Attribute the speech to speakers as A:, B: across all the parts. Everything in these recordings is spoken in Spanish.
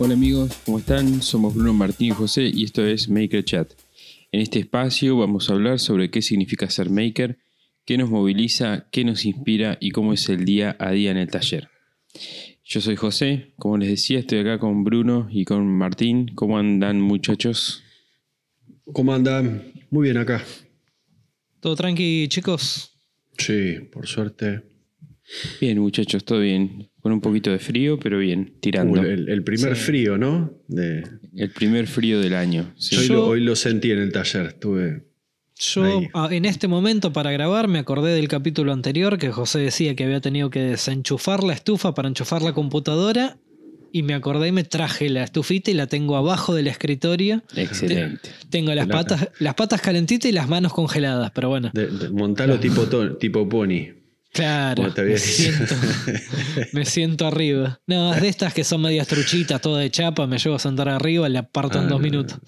A: Hola amigos, ¿cómo están? Somos Bruno Martín y José y esto es Maker Chat. En este espacio vamos a hablar sobre qué significa ser maker, qué nos moviliza, qué nos inspira y cómo es el día a día en el taller. Yo soy José, como les decía, estoy acá con Bruno y con Martín. ¿Cómo andan muchachos?
B: ¿Cómo andan? Muy bien acá.
C: ¿Todo tranqui, chicos?
B: Sí, por suerte.
A: Bien muchachos, todo bien. Con un poquito de frío, pero bien, tirando.
B: Uh, el, el primer
C: Sí.
B: frío, ¿no? De,
A: El primer frío del año. sí.
B: hoy,
C: Yo-
B: lo, hoy lo sentí en el taller. Estuve.
C: Yo
B: Ahí.
C: ah, en este momento para grabar me acordé del capítulo anterior que José decía que había tenido que desenchufar la estufa para enchufar la computadora y me acordé y me traje la estufita y la tengo abajo del escritorio.
A: Excelente.
C: Tengo las patas, las patas calentitas y las manos congeladas, pero bueno.
B: De, de- montalo tipo, to- tipo pony.
C: Claro, me siento, me siento arriba. No, es de estas que son medias truchitas, toda de chapa, me llevo a sentar arriba, la parto en
B: Ah,
C: dos minutos.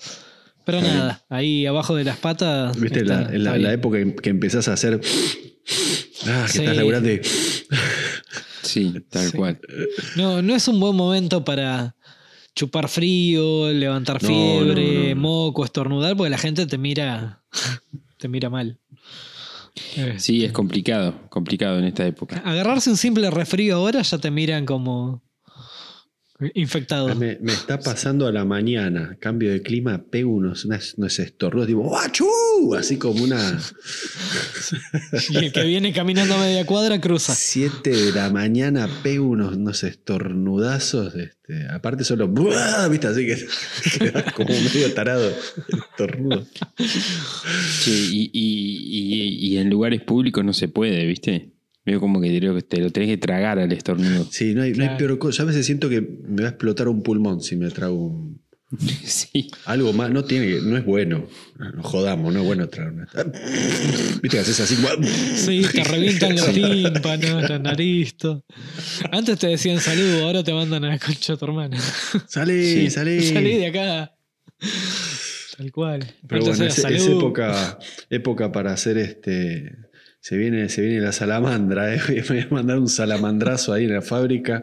C: Pero nada, ahí abajo de las patas.
B: ¿Viste?
C: está-
B: la, la, la época en que empezás a hacer. Ah, que
C: Sí.
B: estás laburando y-
A: Sí, tal
C: Sí.
A: cual.
C: No, no es un buen momento para chupar frío, levantar fiebre,
B: no, no, no.
C: moco, estornudar, porque la gente te mira, te mira mal.
A: Sí, es complicado, complicado en esta época.
C: Agarrarse un simple resfrío ahora ya te miran como infectado.
B: Me, me está pasando a la mañana, cambio de clima, pego unos, unas- unos estornudos, digo, ¡guachú! Así como una
C: Y el que viene caminando a media cuadra cruza.
B: 7 de la mañana, pego unos, unos estornudazos. Este, aparte solo, ¡buah! ¿viste? Así que quedas como medio tarado. Estornudo.
A: Sí, y, y- y- y en lugares públicos no se puede, ¿viste? Veo como que te lo, te lo tenés que tragar al estornudo.
B: Sí, no hay, no hay peor cosa. Yo a veces siento que me va a explotar un pulmón si me trago un-
A: Sí.
B: algo más. No tiene, que- no es bueno. No jodamos, no es bueno tragar una. Viste que haces así.
C: Sí, te revientan los tímpanos, la nariz. todo. Antes te decían salud, ahora te mandan a la concha de tu hermana.
B: Salí,
A: Sí.
B: salí.
C: Salí de acá. Tal cual.
B: Pero
C: Antes
B: bueno, es, es época, época para hacer este. Se viene, se viene la salamandra, ¿eh? me voy a mandar un salamandrazo ahí en la fábrica.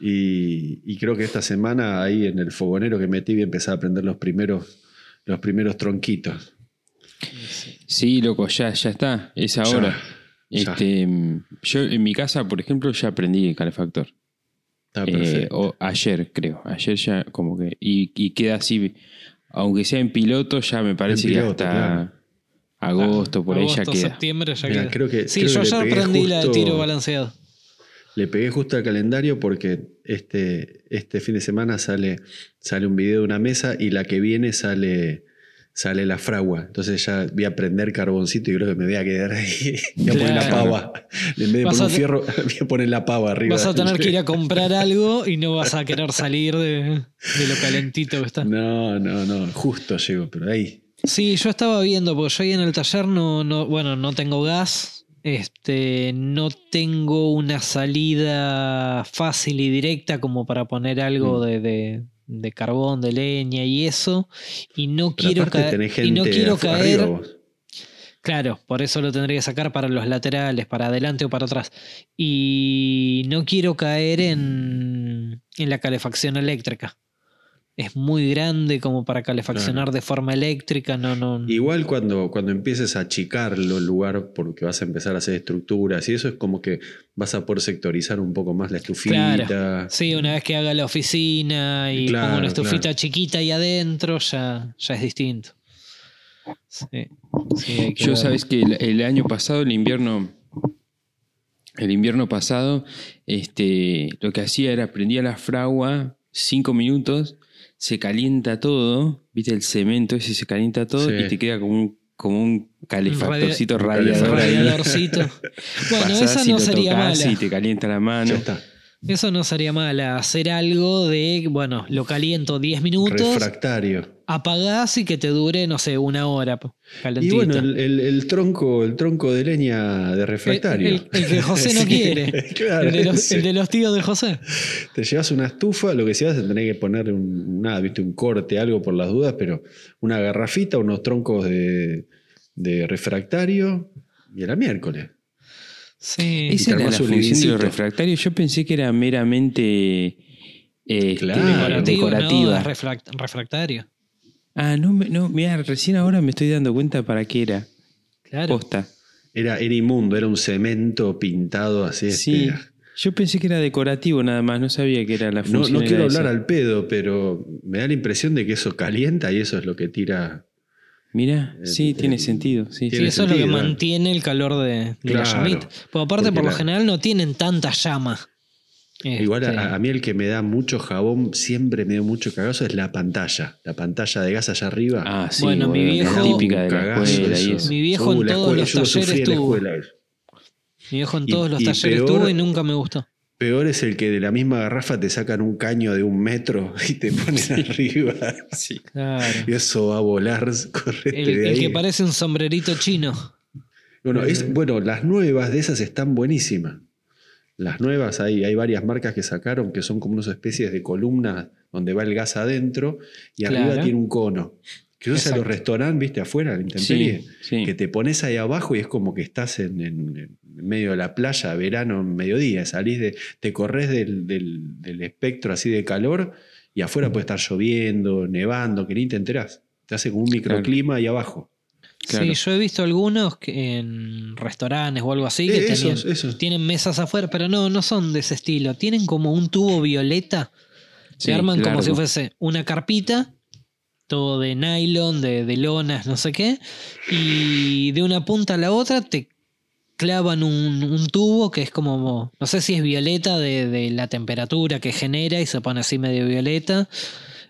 B: Y, y creo que esta semana ahí en el fogonero que metí voy a empezar a aprender los primeros, los primeros tronquitos.
A: Sí, loco, ya, ya está. Es ahora.
B: ya.
A: Este, yo en mi casa, por ejemplo, ya aprendí el calefactor. Eh, o ayer, creo. Ayer ya como que. Y, y queda así. Aunque sea en piloto, ya me parece
B: piloto,
A: que hasta
B: claro.
A: Agosto, por ahí ya
C: Agosto,
A: queda.
C: septiembre ya queda.
B: creo que-
C: sí,
B: creo
C: yo
B: que
C: ya aprendí la de tiro balanceado.
B: Le pegué justo al calendario porque este, este fin de semana sale, sale un video de una mesa y la que viene sale, sale la fragua. Entonces ya voy a prender carboncito y creo que me voy a quedar ahí. Voy a poner la pava. En vez de
C: Vas
B: poner un fierro, voy a poner la pava arriba.
C: Vas a tener que ir a comprar algo y no vas a querer salir de, de lo calentito que está.
B: No, no, no. Justo llego, pero ahí.
C: Sí, yo estaba viendo, porque yo ahí en el taller no, no, bueno, no tengo gas. Este, no tengo una salida fácil y directa como para poner algo
B: Mm.
C: de, de- de carbón, de leña y eso. Y no
B: Pero
C: quiero caer. Y no quiero caer.
B: vos.
C: Claro, por eso lo tendría que sacar para los laterales, para adelante o para atrás. Y no quiero caer en, en la calefacción eléctrica. Es muy grande como para calefaccionar de forma eléctrica, no, no.
B: Igual cuando, cuando empieces a achicarlo el lugar porque vas a empezar a hacer estructuras y eso es como que vas a poder sectorizar un poco más la estufita.
C: Claro. Sí, una vez que haga la oficina y
B: Claro,
C: pongo una estufita
B: claro.
C: chiquita ahí adentro, ya, ya es distinto. Sí,
A: Yo
C: ver.
A: sabes que el, el año pasado, el invierno, el invierno pasado, este, lo que hacía era prendía la fragua cinco minutos, se calienta todo, viste el cemento ese se calienta todo
B: Sí.
A: y te queda como un, como un calefactorcito radiador.
C: Radiadorcito. Bueno,
A: Pasás
C: esa
A: y
C: no
A: lo
C: sería
A: tocás
C: mala.
A: y te calienta la mano.
B: Ya está.
C: Eso no sería mala. Hacer algo de, bueno, lo caliento 10 minutos,
B: Refractario.
C: apagás y que te dure, no sé, una hora.
B: Y bueno, el, el- el tronco, el tronco de leña de refractario.
C: El, que José no
B: Sí,
C: quiere.
B: claro,
C: el, de los, el de los tíos de José.
B: Te llevas una estufa, lo que se hace es tener que poner un, nada, viste, un corte, algo por las dudas, pero una garrafita, unos troncos de, de refractario y era miércoles.
C: Sí.
A: Esa era la función de los
B: livincito.
A: refractarios. Yo pensé que era meramente este,
B: Claro.
A: Decorativa.
C: no, refract- refractario.
A: Ah, no, no, mira, recién ahora me estoy dando cuenta para qué era.
C: Claro.
A: Posta.
B: Era, era inmundo, era un cemento pintado así.
A: Sí.
B: este,
A: Yo pensé que era decorativo nada más, no sabía que era la
B: no,
A: función.
B: no
A: era
B: quiero
A: esa.
B: hablar al pedo, pero me da la impresión de que eso calienta y eso es lo que tira.
A: Mira, sí,
B: Eh,
A: tiene
B: eh,
A: sentido. Sí,
C: Sí,
B: tiene
C: eso es lo que
B: ¿eh?
C: mantiene el calor de, de la llamita. Porque aparte,
B: Porque
C: por lo
B: la-
C: general, no tienen tanta llama.
B: Igual
C: Este,
B: a, a mí el que me da mucho jabón, siempre me dio mucho cagazo, es la pantalla. La pantalla de gas allá arriba.
A: Ah, sí,
C: Bueno, mi viejo-
A: típica de la
B: Cagazo
A: escuela y
B: eso.
A: eso.
C: Mi viejo en todos
B: escuela,
C: los talleres tuvo. Mi viejo en
B: Y-
C: todos los
B: y
C: talleres
B: peor-
C: tuvo y nunca me gustó.
B: Peor es el que de la misma garrafa te sacan un caño de un metro y te ponen arriba.
A: Sí.
C: Claro.
B: Y eso va a volar, correte
C: El,
B: de
C: el
B: ahí.
C: que parece un sombrerito chino.
B: Bueno, es, bueno, las nuevas de esas están buenísimas. Las nuevas, hay, hay varias marcas que sacaron que son como unas especies de columnas donde va el gas adentro y arriba tiene un cono. Que usas en los restaurantes, viste, afuera, la intemperie,
A: Sí, sí.
B: que te pones ahí abajo y es como que estás en, en- en medio de la playa, verano, mediodía, salís de, te corres del, del- del espectro así de calor y afuera puede estar lloviendo, nevando, que ni te enterás. Te hace como un microclima ahí abajo.
A: Claro.
C: Sí, yo he visto algunos que en restaurantes o algo así que
B: Eh,
C: tenían,
B: esos, esos.
C: tienen mesas afuera, pero no, no son de ese estilo. Tienen como un tubo violeta.
A: Sí,
C: Se arman como si fuese una carpita, todo de nylon, de, de lonas, no sé qué, y de una punta a la otra te clavan un, un tubo que es como, no sé si es violeta de, de la temperatura que genera y se pone así medio violeta.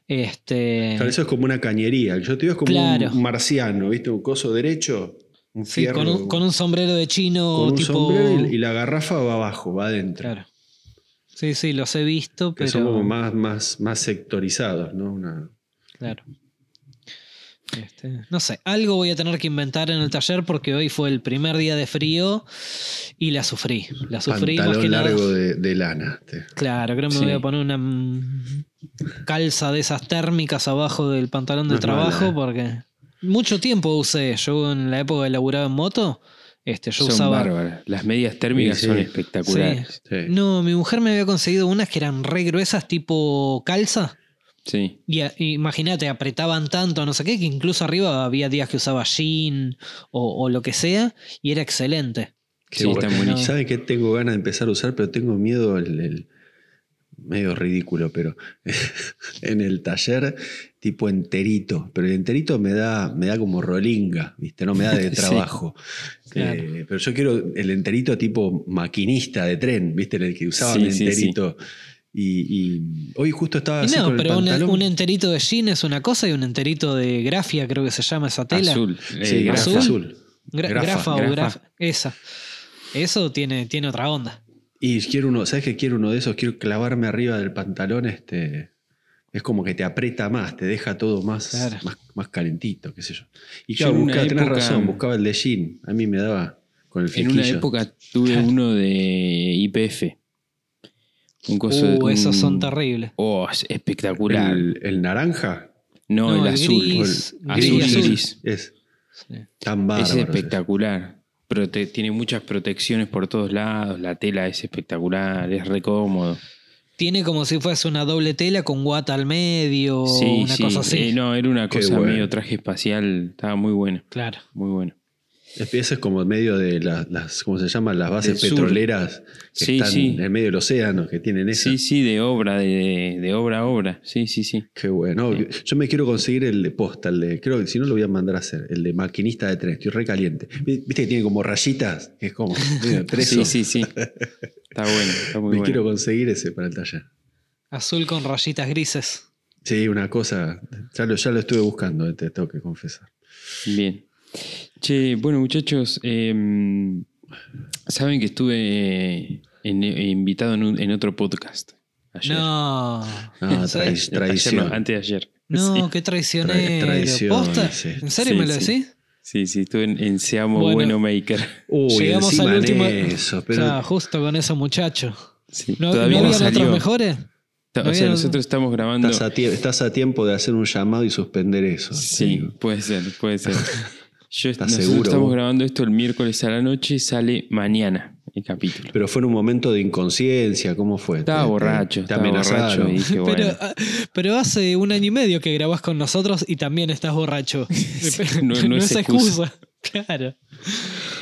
C: Este,
B: Claro, eso es como una cañería. Yo te digo es como
C: Claro.
B: un marciano, ¿viste? Un coso derecho, un
C: sí,
B: fierro.
C: con, un, con un sombrero de chino
B: con un
C: tipo...
B: sombrero y, la garrafa va abajo, va adentro.
C: Claro. Sí, sí, los he visto,
B: Que son como más, más, más sectorizados, ¿no? Una-
C: Claro. Este, no sé, algo voy a tener que inventar en el taller porque hoy fue el primer día de frío y la sufrí. La sufrí más
B: pantalón
C: que nada.
B: largo de, de lana. este.
C: Claro, creo que me
A: Sí.
C: voy a poner una calza de esas térmicas abajo del pantalón de
B: No
C: trabajo
B: mala, ¿eh?
C: porque mucho tiempo usé. Yo en la época de laburaba en moto, este, yo
A: Son
C: usaba.
A: bárbaras. Las medias térmicas
B: Sí, sí.
A: son espectaculares.
B: Sí.
C: No, mi mujer me había conseguido unas que eran re gruesas, tipo calza.
A: Sí.
C: Y imagínate, apretaban tanto, no sé qué, que incluso arriba había días que usaba jean o, o lo que sea, y era excelente.
B: Qué
A: Sí,
B: bueno.
A: buenísimas.
B: ¿Saben qué tengo ganas de empezar a usar? Pero tengo miedo el, el- medio ridículo, pero en el taller tipo enterito. Pero el enterito me da, me da como rolinga, ¿viste? No me da de
A: Sí.
B: trabajo.
C: Claro.
B: Eh, pero yo quiero el enterito tipo maquinista de tren, ¿viste? En el que usaban
A: Sí,
B: el
A: sí,
B: enterito. Y, y hoy justo estaba
C: Y
B: así
C: no, pero un,
B: pantalón.
C: un enterito de jean es una cosa y un enterito de grafia, creo que se llama esa tela.
A: Azul. eh,
B: Sí,
A: grafa.
B: azul. azul.
C: Gra-
B: Grafa,
C: grafa, o
A: grafa.
C: graf, esa. Eso tiene, tiene otra onda.
B: Y quiero uno, ¿sabes qué quiero uno de esos? Quiero clavarme arriba del pantalón, este. Es como que te aprieta más, te deja todo más,
C: Claro.
B: más, más calentito, qué sé yo. Y
A: Yo
B: claro,
A: una
B: buscaba, tenés
A: época-
B: razón, buscaba el de jean. A mí me daba con el
A: En
B: flequillo.
A: una época tuve uno de IPF. Un coso
C: Uh,
A: un-
C: esos son terribles.
A: Oh, es espectacular.
B: el, el naranja
A: no,
C: No,
A: el,
C: el
A: azul.
C: gris,
A: el
C: gris
A: azul
C: y azul.
A: gris.
B: es
C: Sí.
B: tan bárbaro.
A: Es espectacular. Prote- tiene muchas protecciones por todos lados. La tela es espectacular, es re cómodo.
C: Tiene como si fuese una doble tela con guata al medio,
A: sí,
C: una
A: sí.
C: cosa así.
A: Eh, no, era una
B: Qué
A: cosa
B: bueno.
A: medio traje espacial. Estaba muy bueno.
C: Claro.
A: Muy bueno.
B: Es, ese es como en medio de la- las, ¿cómo se llaman? Las bases petroleras que
A: Sí,
B: están
A: sí.
B: en el medio del océano, que tienen esa.
A: Sí, sí, de obra, de, de obra a obra. Sí, sí, sí.
B: Qué bueno. Yo me quiero conseguir el de posta, el de, creo que si no lo voy a mandar a hacer, el de maquinista de tren, estoy re caliente. Viste que tiene como rayitas, que es como medio de preso.
A: Sí, sí, sí. Está bueno, está muy
B: me
A: bueno.
B: quiero conseguir ese para el taller.
C: Azul con rayitas grises.
B: Sí, una cosa, ya lo, ya lo estuve buscando, te tengo que confesar.
A: Bien. Che, bueno, muchachos, eh, saben que estuve en- eh, invitado en, un- en otro podcast. Ayer.
C: No.
B: Ah,
C: ¿En serio?
B: traic-
A: Ayer no, antes de ayer.
C: No,
A: Sí,
C: qué traicionero.
B: sí.
C: ¿En serio
A: Sí,
C: me lo
A: sí.
C: decís?
A: sí, sí, estuve en, en Seamo
C: Bueno.
A: Bueno Maker.
B: Uy,
C: Llegamos al último.
B: Eso, pero
C: O sea, justo con esos muchachos.
A: Sí,
C: ¿No,
A: Todavía
C: ¿no
A: no salió.
C: otros mejores? No
A: O sea,
C: había-
A: nosotros estamos grabando.
B: estás a, tie- estás a tiempo de hacer un llamado y suspender eso.
A: Sí, puede ser, puede ser. Yo,
B: ¿Estás
A: nosotros
B: seguro,
A: estamos grabando esto el miércoles a la noche, sale mañana. el capítulo.
B: Pero fue en un momento de inconsciencia, ¿cómo fue?
A: Estaba
B: Te-
A: borracho,
B: te
A: estaba borracho
B: amenazaron.
A: y dije, bueno.
C: Pero, ah, pero hace un año y medio que grabás con nosotros y también estás borracho.
A: no- no es
C: es excusa. Claro.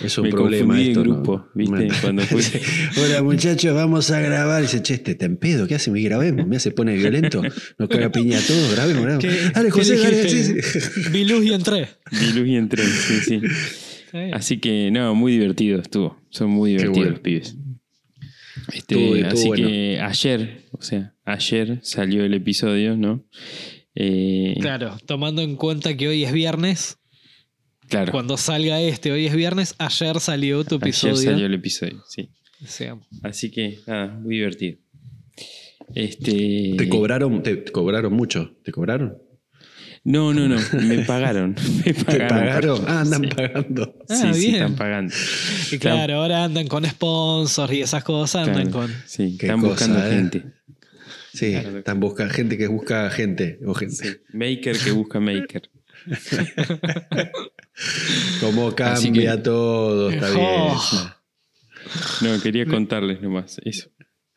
B: Es un
A: Me
B: problema
A: confundí de
B: esto, ¿no?
A: grupo, ¿viste?
B: Bueno.
A: Cuando fui-
B: Hola muchachos, vamos a grabar. Y dice, che, este te en pedo, ¿qué hace? Me grabemos. Me se pone violento. Nos caga piña a todos, grabemos, grabemos.
C: ¿Qué-
B: Dale, José, dale, sí,
C: y entré.
A: Vi luz y entré, sí, sí.
C: Está.
A: Así que, no, muy divertido estuvo. Son muy divertidos
B: bueno.
A: los pibes. Este,
B: Estuvo- estuvo
A: así
B: bueno.
A: que ayer, o sea, ayer salió el episodio, ¿no? Eh,
C: Claro, tomando en cuenta que hoy es viernes,
A: claro.
C: cuando salga este, hoy es viernes, ayer salió tu
A: Ayer
C: episodio.
A: salió el episodio, sí.
C: Sea,
A: Así que, nada, muy divertido. Este.
B: ¿Te cobraron, te, te cobraron mucho? ¿Te cobraron?
A: No, no, no. Me pagaron. Me
B: ¿Te
A: pagaron.
B: pagaron? Ah, andan
A: Sí.
B: pagando.
C: Ah,
A: sí, sí,
C: bien.
A: están pagando.
C: y claro, ahora andan con sponsors y esas cosas, andan
A: Claro,
C: con.
A: Sí, están
B: cosa,
A: buscando
B: ¿eh?
A: gente.
B: Sí,
A: Claro.
B: están buscando gente que busca gente. O gente.
A: Sí. Maker que busca maker.
B: Cómo cambia
A: que-
B: todo, está bien.
C: Oh.
A: No, quería contarles nomás eso.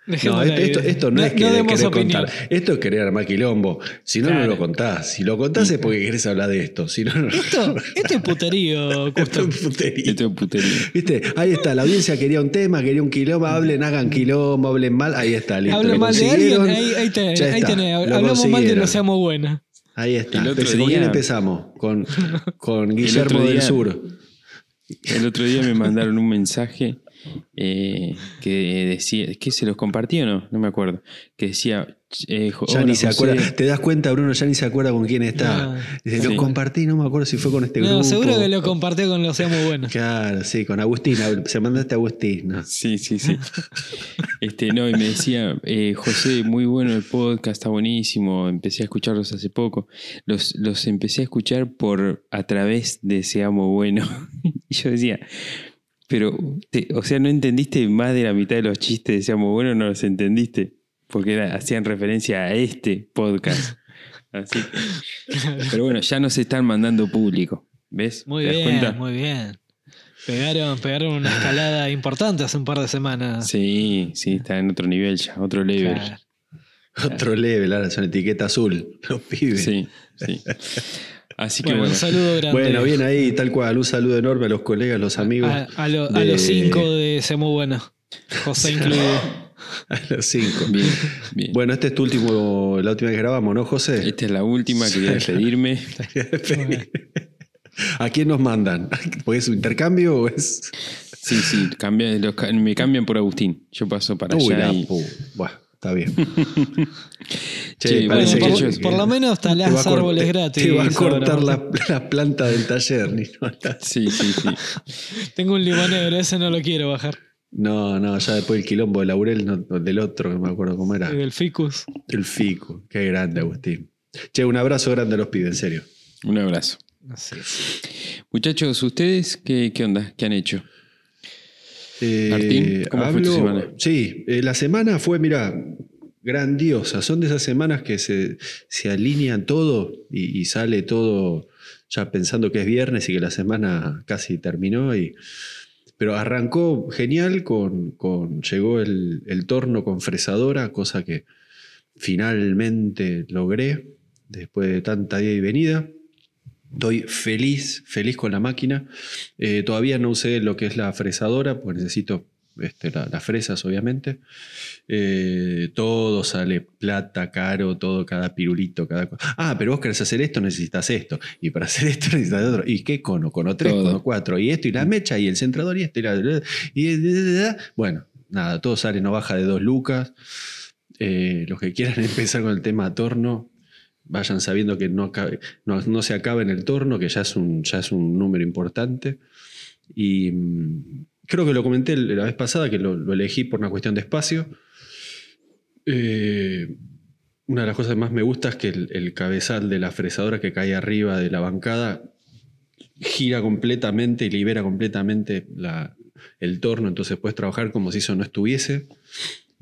B: No, esto,
C: ahí.
B: esto, esto no, es que
C: opinión.
B: contar. Esto es querer armar quilombo. Si no, no
C: Claro.
B: lo contás. Si lo contás es porque querés hablar de esto. Si no, no.
C: Esto, esto es puterío,
B: Esto es putería.
A: Esto es putería.
B: ¿Viste? Ahí está, la audiencia quería un tema, quería un quilombo, hablen, hagan quilombo, hablen mal, ahí está, listo.
C: Mal de alguien, ahí, ahí, te-
B: ya
C: ahí tenés. Hablamos mal de no seamos buenos.
B: Ahí está.
A: El otro
B: Empecé- ¿Con quién
A: día-
B: empezamos? Con, con Guillermo del Sur.
A: El otro día me mandaron un mensaje eh, que decía, que se los compartí o no, no me acuerdo, que decía, eh,
B: Ya ni se
A: José.
B: acuerda. Te das cuenta, Bruno, ya ni se acuerda con quién está.
C: No.
B: Dice,
A: Sí.
B: lo compartí, no me acuerdo si fue con este grupo.
C: No, seguro que lo compartió con los seamos buenos.
B: Claro, sí, con Agustín. Se mandaste a Agustín. ¿no?
A: Sí, sí, sí. Este, no, y me decía, eh, José, muy bueno el podcast, está buenísimo. Empecé a escucharlos hace poco. Los, los empecé a escuchar por a través de Seamos Bueno. y yo decía, pero, te- o sea, ¿no entendiste más de la mitad de los chistes de Seamos Bueno? No los entendiste. Porque era- hacían referencia a este podcast. Así que- Pero bueno, ya nos están mandando público. ¿Ves?
C: Muy
A: ¿Te das
C: bien,
A: cuenta?
C: muy bien. Pegaron, pegaron una escalada importante hace un par de semanas.
A: Sí, sí, está en otro nivel ya, otro level.
C: Claro.
B: Otro level, ahora son etiqueta azul. Los pibes.
A: Sí, sí. Así que
C: Bueno,
A: bueno.
C: un saludo grande.
B: Bueno, bien ahí, tal cual. Un saludo enorme a los colegas, los amigos.
C: A, a lo- a los cinco de Seamos Buenos. José incluido.
B: A los cinco.
A: Bien, bien.
B: Bueno, este es tu último, la última que grabamos, ¿no, José?
A: Esta es la última, quería despedirme.
B: ¿A quién nos mandan? ¿Porque es un intercambio o es.?
A: Sí, sí, cambia- los ca- me cambian por Agustín. Yo paso para
B: Uy,
A: allá
B: la
A: y-
B: pu- Buah, está bien.
A: Che,
C: Bueno,
A: parece
C: por,
A: que-
C: por lo menos talás árboles gratis.
B: Te va a cortar la, la planta del taller. ni no,
A: Sí, sí, sí.
C: Tengo un limonero, ese no lo quiero bajar.
B: No, no, ya después el quilombo de Laurel, no, del otro, no me acuerdo cómo era.
C: Del ficus.
B: El Fico. Qué grande, Agustín. Che, un abrazo grande a los pibes, en serio.
A: Un abrazo.
C: Así.
A: Muchachos, ¿ustedes qué, qué onda? ¿Qué han hecho?
B: Eh,
A: Martín, ¿cómo fue tu semana?
B: Sí, eh, la semana fue, mira, grandiosa. Son de esas semanas que se, se alinea todo y, y sale todo ya pensando que es viernes y que la semana casi terminó. Y, pero arrancó genial, con, con llegó el, el torno con fresadora, cosa que finalmente logré después de tanta ida y venida. Estoy feliz, feliz con la máquina. Eh, todavía no usé lo que es la fresadora, pues necesito este, la- las fresas, obviamente. Eh, todo sale plata, caro, todo, cada pirulito, cada cosa. Ah, pero vos querés hacer esto, necesitas esto. Y para hacer esto necesitas otro. ¿Y qué cono? Cono 3,
A: Todo.
B: cono 4. Y esto, y la mecha, y el centrador, y esto, y la. y- bueno, nada, todo sale, no baja de dos lucas. Eh, los que quieran empezar con el tema torno, vayan sabiendo que no, acabe- no, no se acaba en el torno, que ya es un, ya es un número importante. Y mm, creo que lo comenté la vez pasada, que lo, lo elegí por una cuestión de espacio. Eh, una de las cosas que más me gusta es que el, el cabezal de la fresadora que cae arriba de la bancada gira completamente y libera completamente la- el torno, entonces puedes trabajar como si eso no estuviese.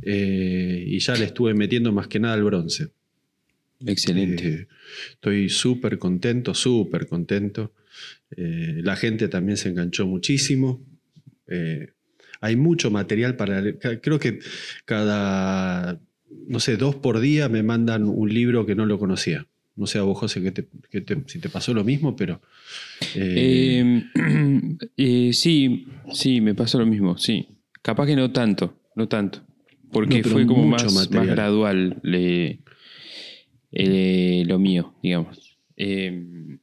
B: Eh, y ya le estuve metiendo más que nada al bronce.
A: Excelente.
B: Eh, estoy súper contento, súper contento. Eh, la gente también se enganchó muchísimo. Eh, hay mucho material para Creo que cada, no sé, dos por día me mandan un libro que no lo conocía. No sé a vos, José, que te- que te- si te pasó lo mismo, pero... eh,
A: Eh, sí, sí, me pasó lo mismo, sí. Capaz que no tanto, no tanto. Porque
B: No,
A: fue como más, gradual le- lo mío, digamos. Eh,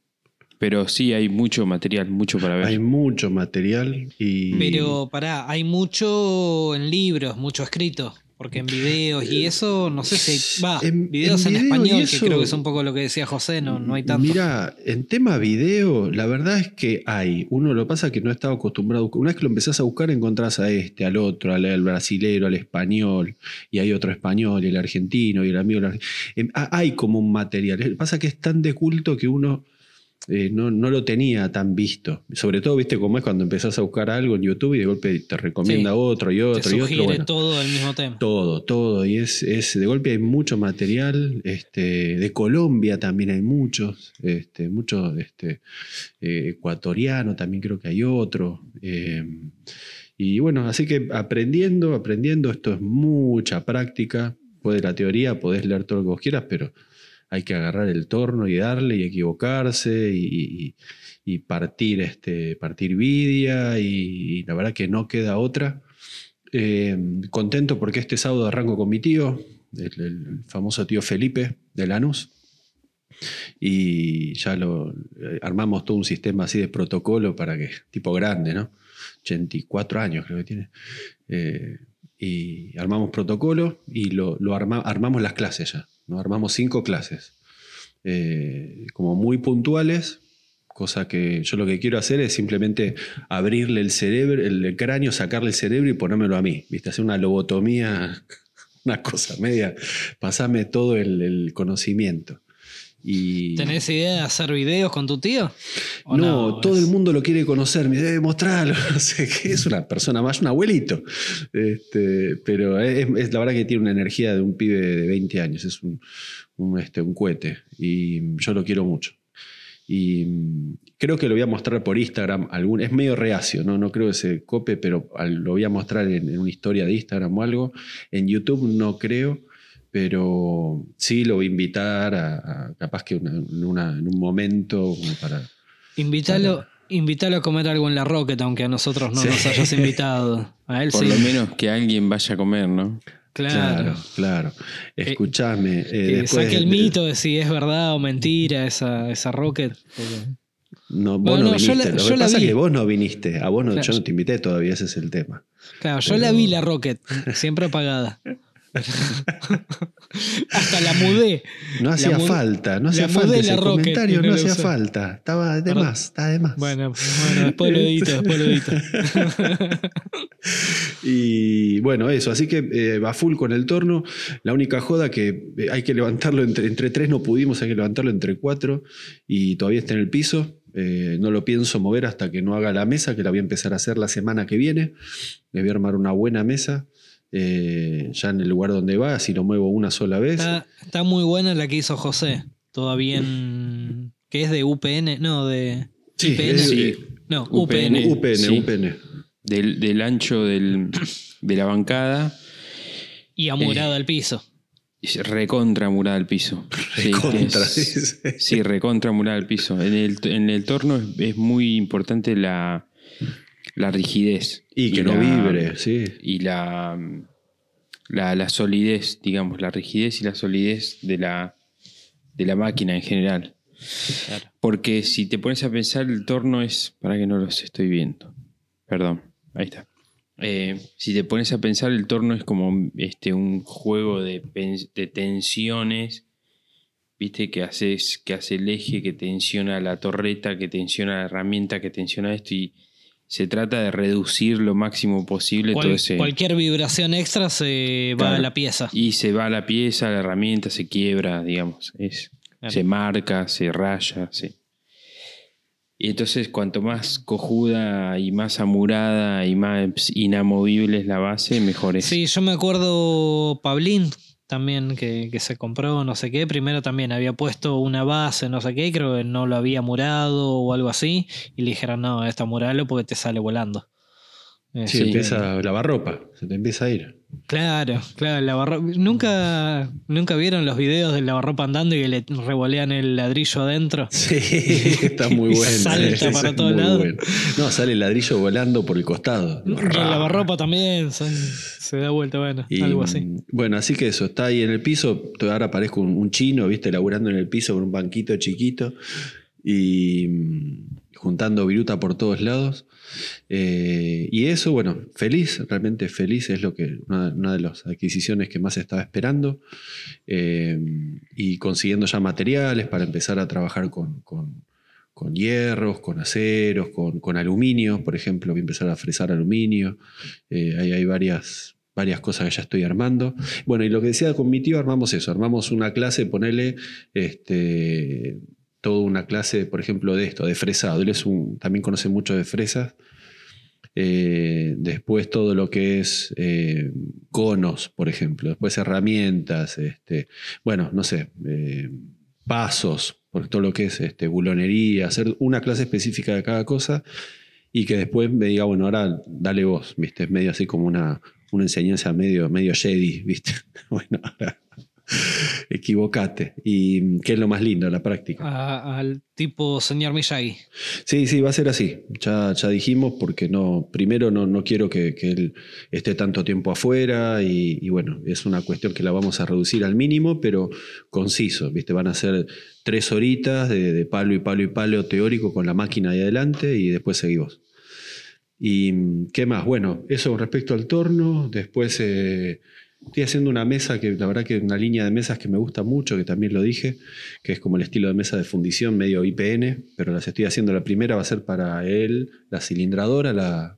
A: pero sí hay mucho material, mucho para ver.
B: hay mucho material y...
C: Pero pará, hay mucho en libros, mucho escrito. Porque en videos y eso, no sé si. Va,
B: En-
C: videos
B: en
C: en,
B: video y
C: español,
B: eso-
C: que creo que es un poco lo que decía José, no, no hay tanto.
B: Mira, en tema video, la verdad es que hay. Uno lo pasa que no estaba acostumbrado. a buscar. Una vez que lo empezás a buscar, encontrás a este, al otro, al, al brasilero, al español, y hay otro español, y el argentino, y el amigo. del arge- Em, Hay como un material. Lo que Pasa que es tan de culto que uno eh, no, no lo tenía tan visto. Sobre todo, viste cómo es cuando empezás a buscar algo en YouTube y de golpe te recomienda
C: Sí.
B: otro y
C: Te
B: otro y otro. Bueno,
C: todo el mismo tema.
B: todo, todo. Y es, es de golpe hay mucho material. Este, de Colombia también hay muchos. Este, muchos este, eh, ecuatoriano también creo que hay otro. eh, y bueno, así que aprendiendo, aprendiendo, esto es mucha práctica. Puede la teoría, podés leer todo lo que vos quieras, pero hay que agarrar el torno y darle y equivocarse y, partir, este, partir vidia y, la verdad que no queda otra. Eh, contento porque este sábado arranco con mi tío, el, famoso tío Felipe de Lanús. Y ya lo eh, armamos todo un sistema así de protocolo para que, tipo grande, ¿no? 84 años creo que tiene. Eh, y armamos protocolo y lo, lo arma- armamos las clases ya. ¿No? Armamos cinco clases. Eh, como muy puntuales, cosa que yo lo que quiero hacer es simplemente abrirle el cerebro, el cráneo, sacarle el cerebro y ponérmelo a mí, ¿viste? Hacer una lobotomía, una cosa media, pasarme todo el conocimiento. Y
C: ¿Tenés idea de hacer videos con tu tío? ¿O
B: no, todo
C: Es-
B: el mundo lo quiere conocer, me debe mostrarlo, no sé qué, es una persona más, un abuelito. Este, pero es, es la verdad que tiene una energía de un pibe de 20 años, es un, un, este, un cohete y yo lo quiero mucho. Y mm, creo que lo voy a mostrar por Instagram, algún, es medio reacio, ¿no? no creo que se cope, pero lo voy a mostrar en, en una historia de Instagram o algo. En YouTube no creo, pero sí lo voy a invitar a, a- capaz que una- en, una- en un momento como para...
C: Invítalo, invítalo a comer algo en la Rocket, aunque a nosotros no
B: Sí.
C: nos hayas invitado. A él
A: Por
C: sí.
A: lo menos que alguien vaya a comer, ¿no?
C: Claro.
B: Claro, claro. Escuchame. eh,
C: Que
B: después
C: saque el mito de si es verdad o mentira esa, esa Rocket. porque-
B: No, vos
C: Bueno,
B: no viniste.
C: la-
B: Lo
C: yo
B: que
C: la
B: pasa es que vos no viniste. A vos no,
C: Claro.
B: yo no te invité todavía, ese es el tema.
C: Claro, yo
B: Pero-
C: la vi la Rocket, siempre apagada. Hasta la mudé.
B: No hacía
C: mudé-
B: falta, no hacía falta
C: la
B: ese
C: Rocket
B: comentario,
C: y no
B: hacía falta. Estaba de
C: Perdón.
B: más, está de más.
C: Bueno, bueno, después lo edito, después lo edito.
B: Y bueno, eso, así que eh, va full con el torno. La única joda que eh, hay que levantarlo entre, entre tres, no pudimos, hay que levantarlo entre cuatro y todavía está en el piso. Eh, no lo pienso mover hasta que no haga la mesa, que la voy a empezar a hacer la semana que viene. Le voy a armar una buena mesa eh, ya en el lugar donde va, si lo muevo una sola vez.
C: Está, está muy buena la que hizo José. Todavía en. que es de UPN, no, de.
B: Sí,
C: IPN.
B: es-
A: Sí.
C: No,
A: UPN.
C: UPN.
B: UPN,
A: Sí.
B: UPN.
A: Del, del ancho del- de la bancada,
C: Y amurado al piso.
A: recontra murada al piso. Sí,
B: Recontra,
A: es-
B: dice.
A: Sí, recontra murada al piso. En el, en el torno es, es muy importante la, la rigidez.
B: Y que no
A: la-
B: vibre, sí.
A: Y la, la, la solidez, digamos, la rigidez y la solidez de la, de la máquina en general. Porque si te pones a pensar, el torno es. Para que no los estoy viendo. Perdón, ahí está. Eh, si te pones a pensar, el torno es como este, un juego de, de tensiones. Viste que haces, que hace el eje, que tensiona la torreta, que tensiona la herramienta, que tensiona esto. Y se trata de reducir lo máximo posible
C: Cual-
A: todo ese.
C: Cualquier vibración extra se va a la pieza.
A: Y se va la pieza, la herramienta se quiebra, digamos. Es,
C: Claro.
A: Se marca, se raya, sí. Y entonces cuanto más cojuda y más amurada y más inamovible es la base, mejor es.
C: Sí, yo me acuerdo Pablín también que, que se compró no sé qué. Primero también había puesto una base, no sé qué, creo que no lo había murado o algo así. Y le dijeron, no, esta muralo porque te sale volando.
B: Sí,
C: Este,
B: empieza lavarropa, se te empieza a ir.
C: Claro, claro, lavarropa. ¿Nunca, ¿Nunca vieron los videos del lavarropa andando y que le revolean el ladrillo adentro?
B: Sí, está muy bueno.
C: Salta
B: Ese
C: para
B: es
C: todos
B: muy
C: lados.
B: bueno. No, sale el ladrillo volando por el costado.
C: Y el lavarropa también se, se da vuelta, bueno,
B: Y,
C: algo así.
B: Bueno, así que eso, está ahí en el piso. Ahora parezco un, un chino, viste, laburando en el piso con un banquito chiquito y mm, juntando viruta por todos lados. Eh, y eso, bueno, feliz, realmente feliz es lo que una, de las adquisiciones que más estaba esperando. Eh, y consiguiendo ya materiales para empezar a trabajar con, con- hierros, con aceros, con, con aluminio, por ejemplo, voy a empezar a fresar aluminio. Eh, hay varias, varias cosas que ya estoy armando. Bueno, y lo que decía con mi tío, armamos eso, armamos una clase, ponele este, toda una clase, por ejemplo, de esto, de fresado. Él es un, también conoce mucho de fresas. Eh, después todo lo que es eh, conos, por ejemplo. Después herramientas, este, bueno, no sé, eh, pasos, todo lo que es este, bulonería, hacer una clase específica de cada cosa y que después me diga, bueno, ahora dale vos, ¿viste? Es medio así como una, una enseñanza medio, medio Jedi, ¿viste? bueno, ahora equivocate. Y qué es lo más lindo, la práctica.
C: A- al tipo señor Miyagi.
B: Sí, sí, va a ser así. Ya, ya dijimos, porque no, primero no, no quiero que, que él esté tanto tiempo afuera y, y bueno, es una cuestión que la vamos a reducir al mínimo, pero conciso, ¿viste? Van a ser tres horitas de, de palo y palo y palo teórico con la máquina ahí adelante y después seguimos. ¿Y mm, qué más? Bueno, eso con respecto al torno. Después eh, estoy haciendo una mesa que la verdad que una línea de mesas que me gusta mucho, que también lo dije, que es como el estilo de mesa de fundición medio IPN, pero las estoy haciendo. La primera va a ser para él, la cilindradora, la,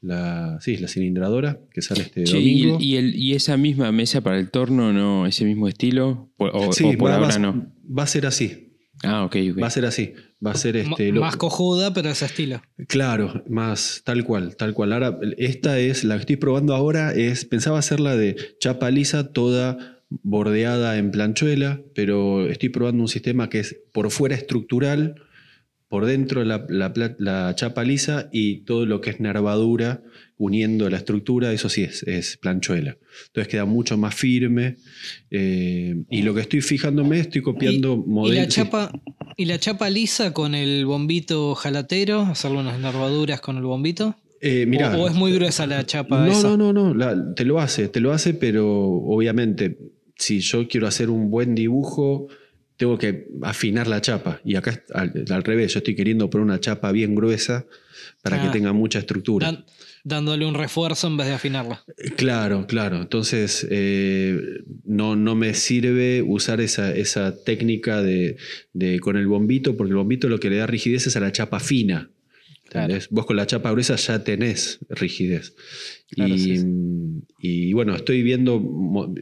B: la, sí, la cilindradora, que sale este
A: Che, y,
B: domingo.
A: el- y el- y esa misma mesa para el torno, ¿no? ¿Ese mismo estilo? ¿O, o-
B: Sí,
A: o por ahora no?
B: va a ser así.
A: Ah, ok, ok.
B: Va a ser así. Va a ser este.
C: M-
B: lo-
C: Más cojuda, pero ese estilo.
B: Claro, más tal cual, tal cual. Ahora, esta es, la que estoy probando ahora, es, pensaba hacerla de chapa lisa, toda bordeada en planchuela, pero estoy probando un sistema que es por fuera estructural, por dentro la, la pla- la chapa lisa y todo lo que es nervadura uniendo la estructura, eso sí es, es planchuela. Entonces queda mucho más firme. eh, y lo que estoy fijándome, estoy copiando
C: Y
B: modelos.
C: la chapa, y la chapa lisa con el bombito jalatero, hacerle unas nervaduras con el bombito.
B: Eh, mirá,
C: o, o es muy gruesa la chapa
B: No,
C: esa.
B: no, no, no, la- te lo hace, te lo hace, pero obviamente si yo quiero hacer un buen dibujo, tengo que afinar la chapa. Y acá es al, al revés, yo estoy queriendo poner una chapa bien gruesa para
C: Ah.
B: que tenga mucha estructura.
C: Dan- dándole un refuerzo en vez de afinarla.
B: Claro, claro. Entonces, eh, no, no me sirve usar esa, esa técnica de, de- con el bombito, porque el bombito lo que le da rigidez es a la chapa fina. ¿Entendés? Vos con la chapa gruesa ya tenés rigidez.
C: Claro,
B: y,
C: sí, sí.
B: y, bueno, estoy viendo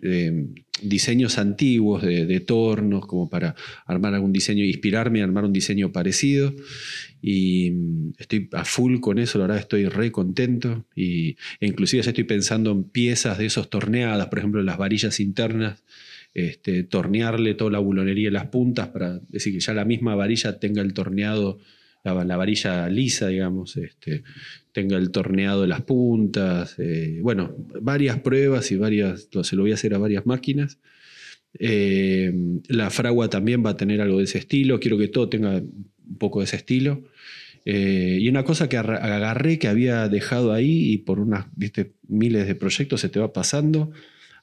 B: eh, diseños antiguos de, de tornos, como para armar algún diseño, inspirarme a armar un diseño parecido. Y mm, estoy a full con eso, la verdad estoy re contento. Y, e inclusive ya estoy pensando en piezas de esos torneadas, por ejemplo, las varillas internas, este, tornearle toda la bulonería en las puntas para decir que ya la misma varilla tenga el torneado, la, la varilla lisa, digamos, este, tenga el torneado de las puntas. eh, bueno, varias pruebas y varias, se lo voy a hacer a varias máquinas. Eh, la fragua también va a tener algo de ese estilo. Quiero que todo tenga un poco de ese estilo. Eh, y una cosa que agarré que había dejado ahí y por unas miles de proyectos se te va pasando.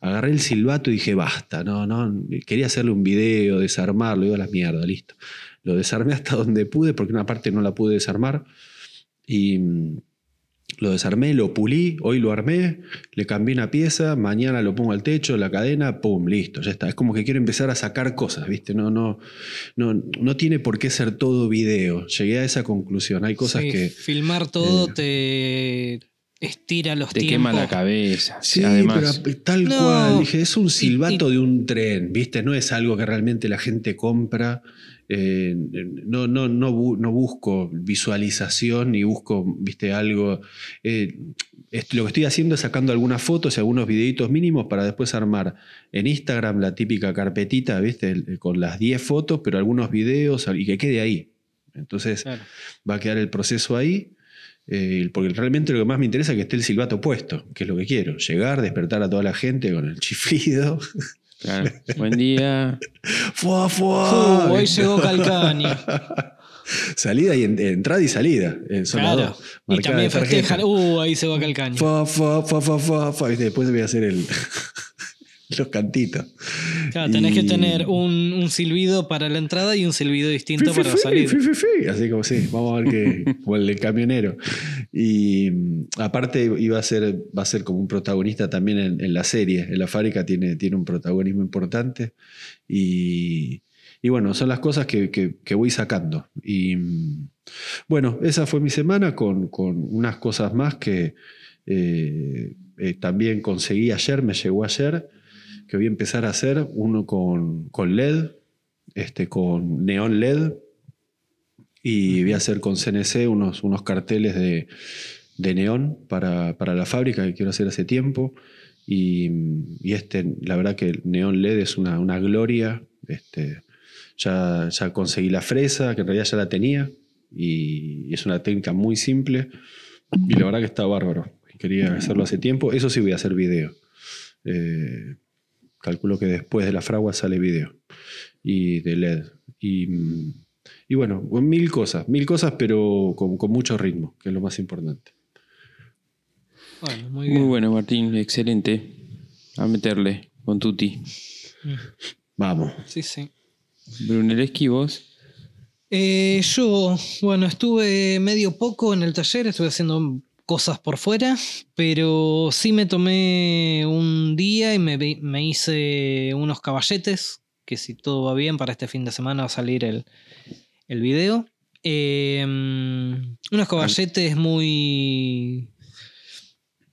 B: Agarré el silbato y dije, basta, no, no, quería hacerle un video, desarmarlo, digo a la mierda, listo. Lo desarmé hasta donde pude, porque una parte no la pude desarmar. Y mm, lo desarmé, lo pulí, hoy lo armé, le cambié una pieza, mañana lo pongo al techo, la cadena, pum, listo, ya está. Es como que quiero empezar a sacar cosas, ¿viste? No, no, no, no tiene por qué ser todo video. Llegué a esa conclusión. Hay cosas
C: Sí,
B: que.
C: Filmar todo te estira los
A: Te
C: tiempos.
A: quema la cabeza.
B: Sí,
A: Además,
B: pero tal
C: No.
B: cual. Dije, es un silbato
C: y-
B: de un tren, ¿viste? No es algo que realmente la gente compra. Eh, no, no, no, bu- no busco visualización ni busco, ¿viste? Algo. eh, lo que estoy haciendo es sacando algunas fotos y algunos videitos mínimos para después armar en Instagram la típica carpetita, ¿viste? Con las 10 fotos, pero algunos videos y que quede ahí. Entonces
C: Claro.
B: va a quedar el proceso ahí. Eh, porque realmente lo que más me interesa es que esté el silbato puesto, que es lo que quiero. Llegar, despertar a toda la gente con el chiflido.
A: Claro. Buen día.
B: ¡Fua, fua!
C: Uh, hoy llegó Calcaño.
B: Salida y en- entrada y salida. eh, las
C: Claro.
B: dos.
C: Y también festejan. Uh, ahí se va
B: fa, fa, fa, fa, fa. ¿Viste? Después voy a hacer el, los cantitos.
C: Claro, tenés que tener un, un silbido para la entrada y un silbido distinto
B: Fi, fi,
C: para la
B: fi,
C: salida.
B: fi, fi, fi. Así como sí, vamos a ver qué. como el del camionero. Y mm, aparte iba a ser, va a ser como un protagonista también en, la serie. En la fábrica tiene, tiene un protagonismo importante. Y, y bueno, son las cosas que, que- que voy sacando. Y mm, bueno, esa fue mi semana con, con unas cosas más que eh, eh, también conseguí ayer, me llegó ayer, que voy a empezar a hacer uno con, con LED, este, con neón LED, y voy a hacer con CNC unos, unos carteles de, de neón para, para la fábrica que quiero hacer hace tiempo. Y, y este, la verdad que el neón LED es una, una gloria. Este, ya, ya conseguí la fresa, que en realidad ya la tenía, y es una técnica muy simple. Y la verdad que está bárbaro. Quería hacerlo hace tiempo. Eso sí voy a hacer video. Eh, calculo que después de la fragua sale video. Y de LED. Y, mm, y bueno, mil cosas. Mil cosas, pero con, con mucho ritmo, que es lo más importante.
C: Bueno, muy
A: bueno, Martín. Excelente. A meterle con Tuti.
B: Vamos.
C: Sí, sí.
A: Brunelleschi, vos.
C: Eh, yo, bueno, estuve medio poco en el taller, estuve haciendo cosas por fuera, pero sí me tomé un día y me, me hice unos caballetes, que si todo va bien para este fin de semana va a salir el, el video. Eh, unos caballetes muy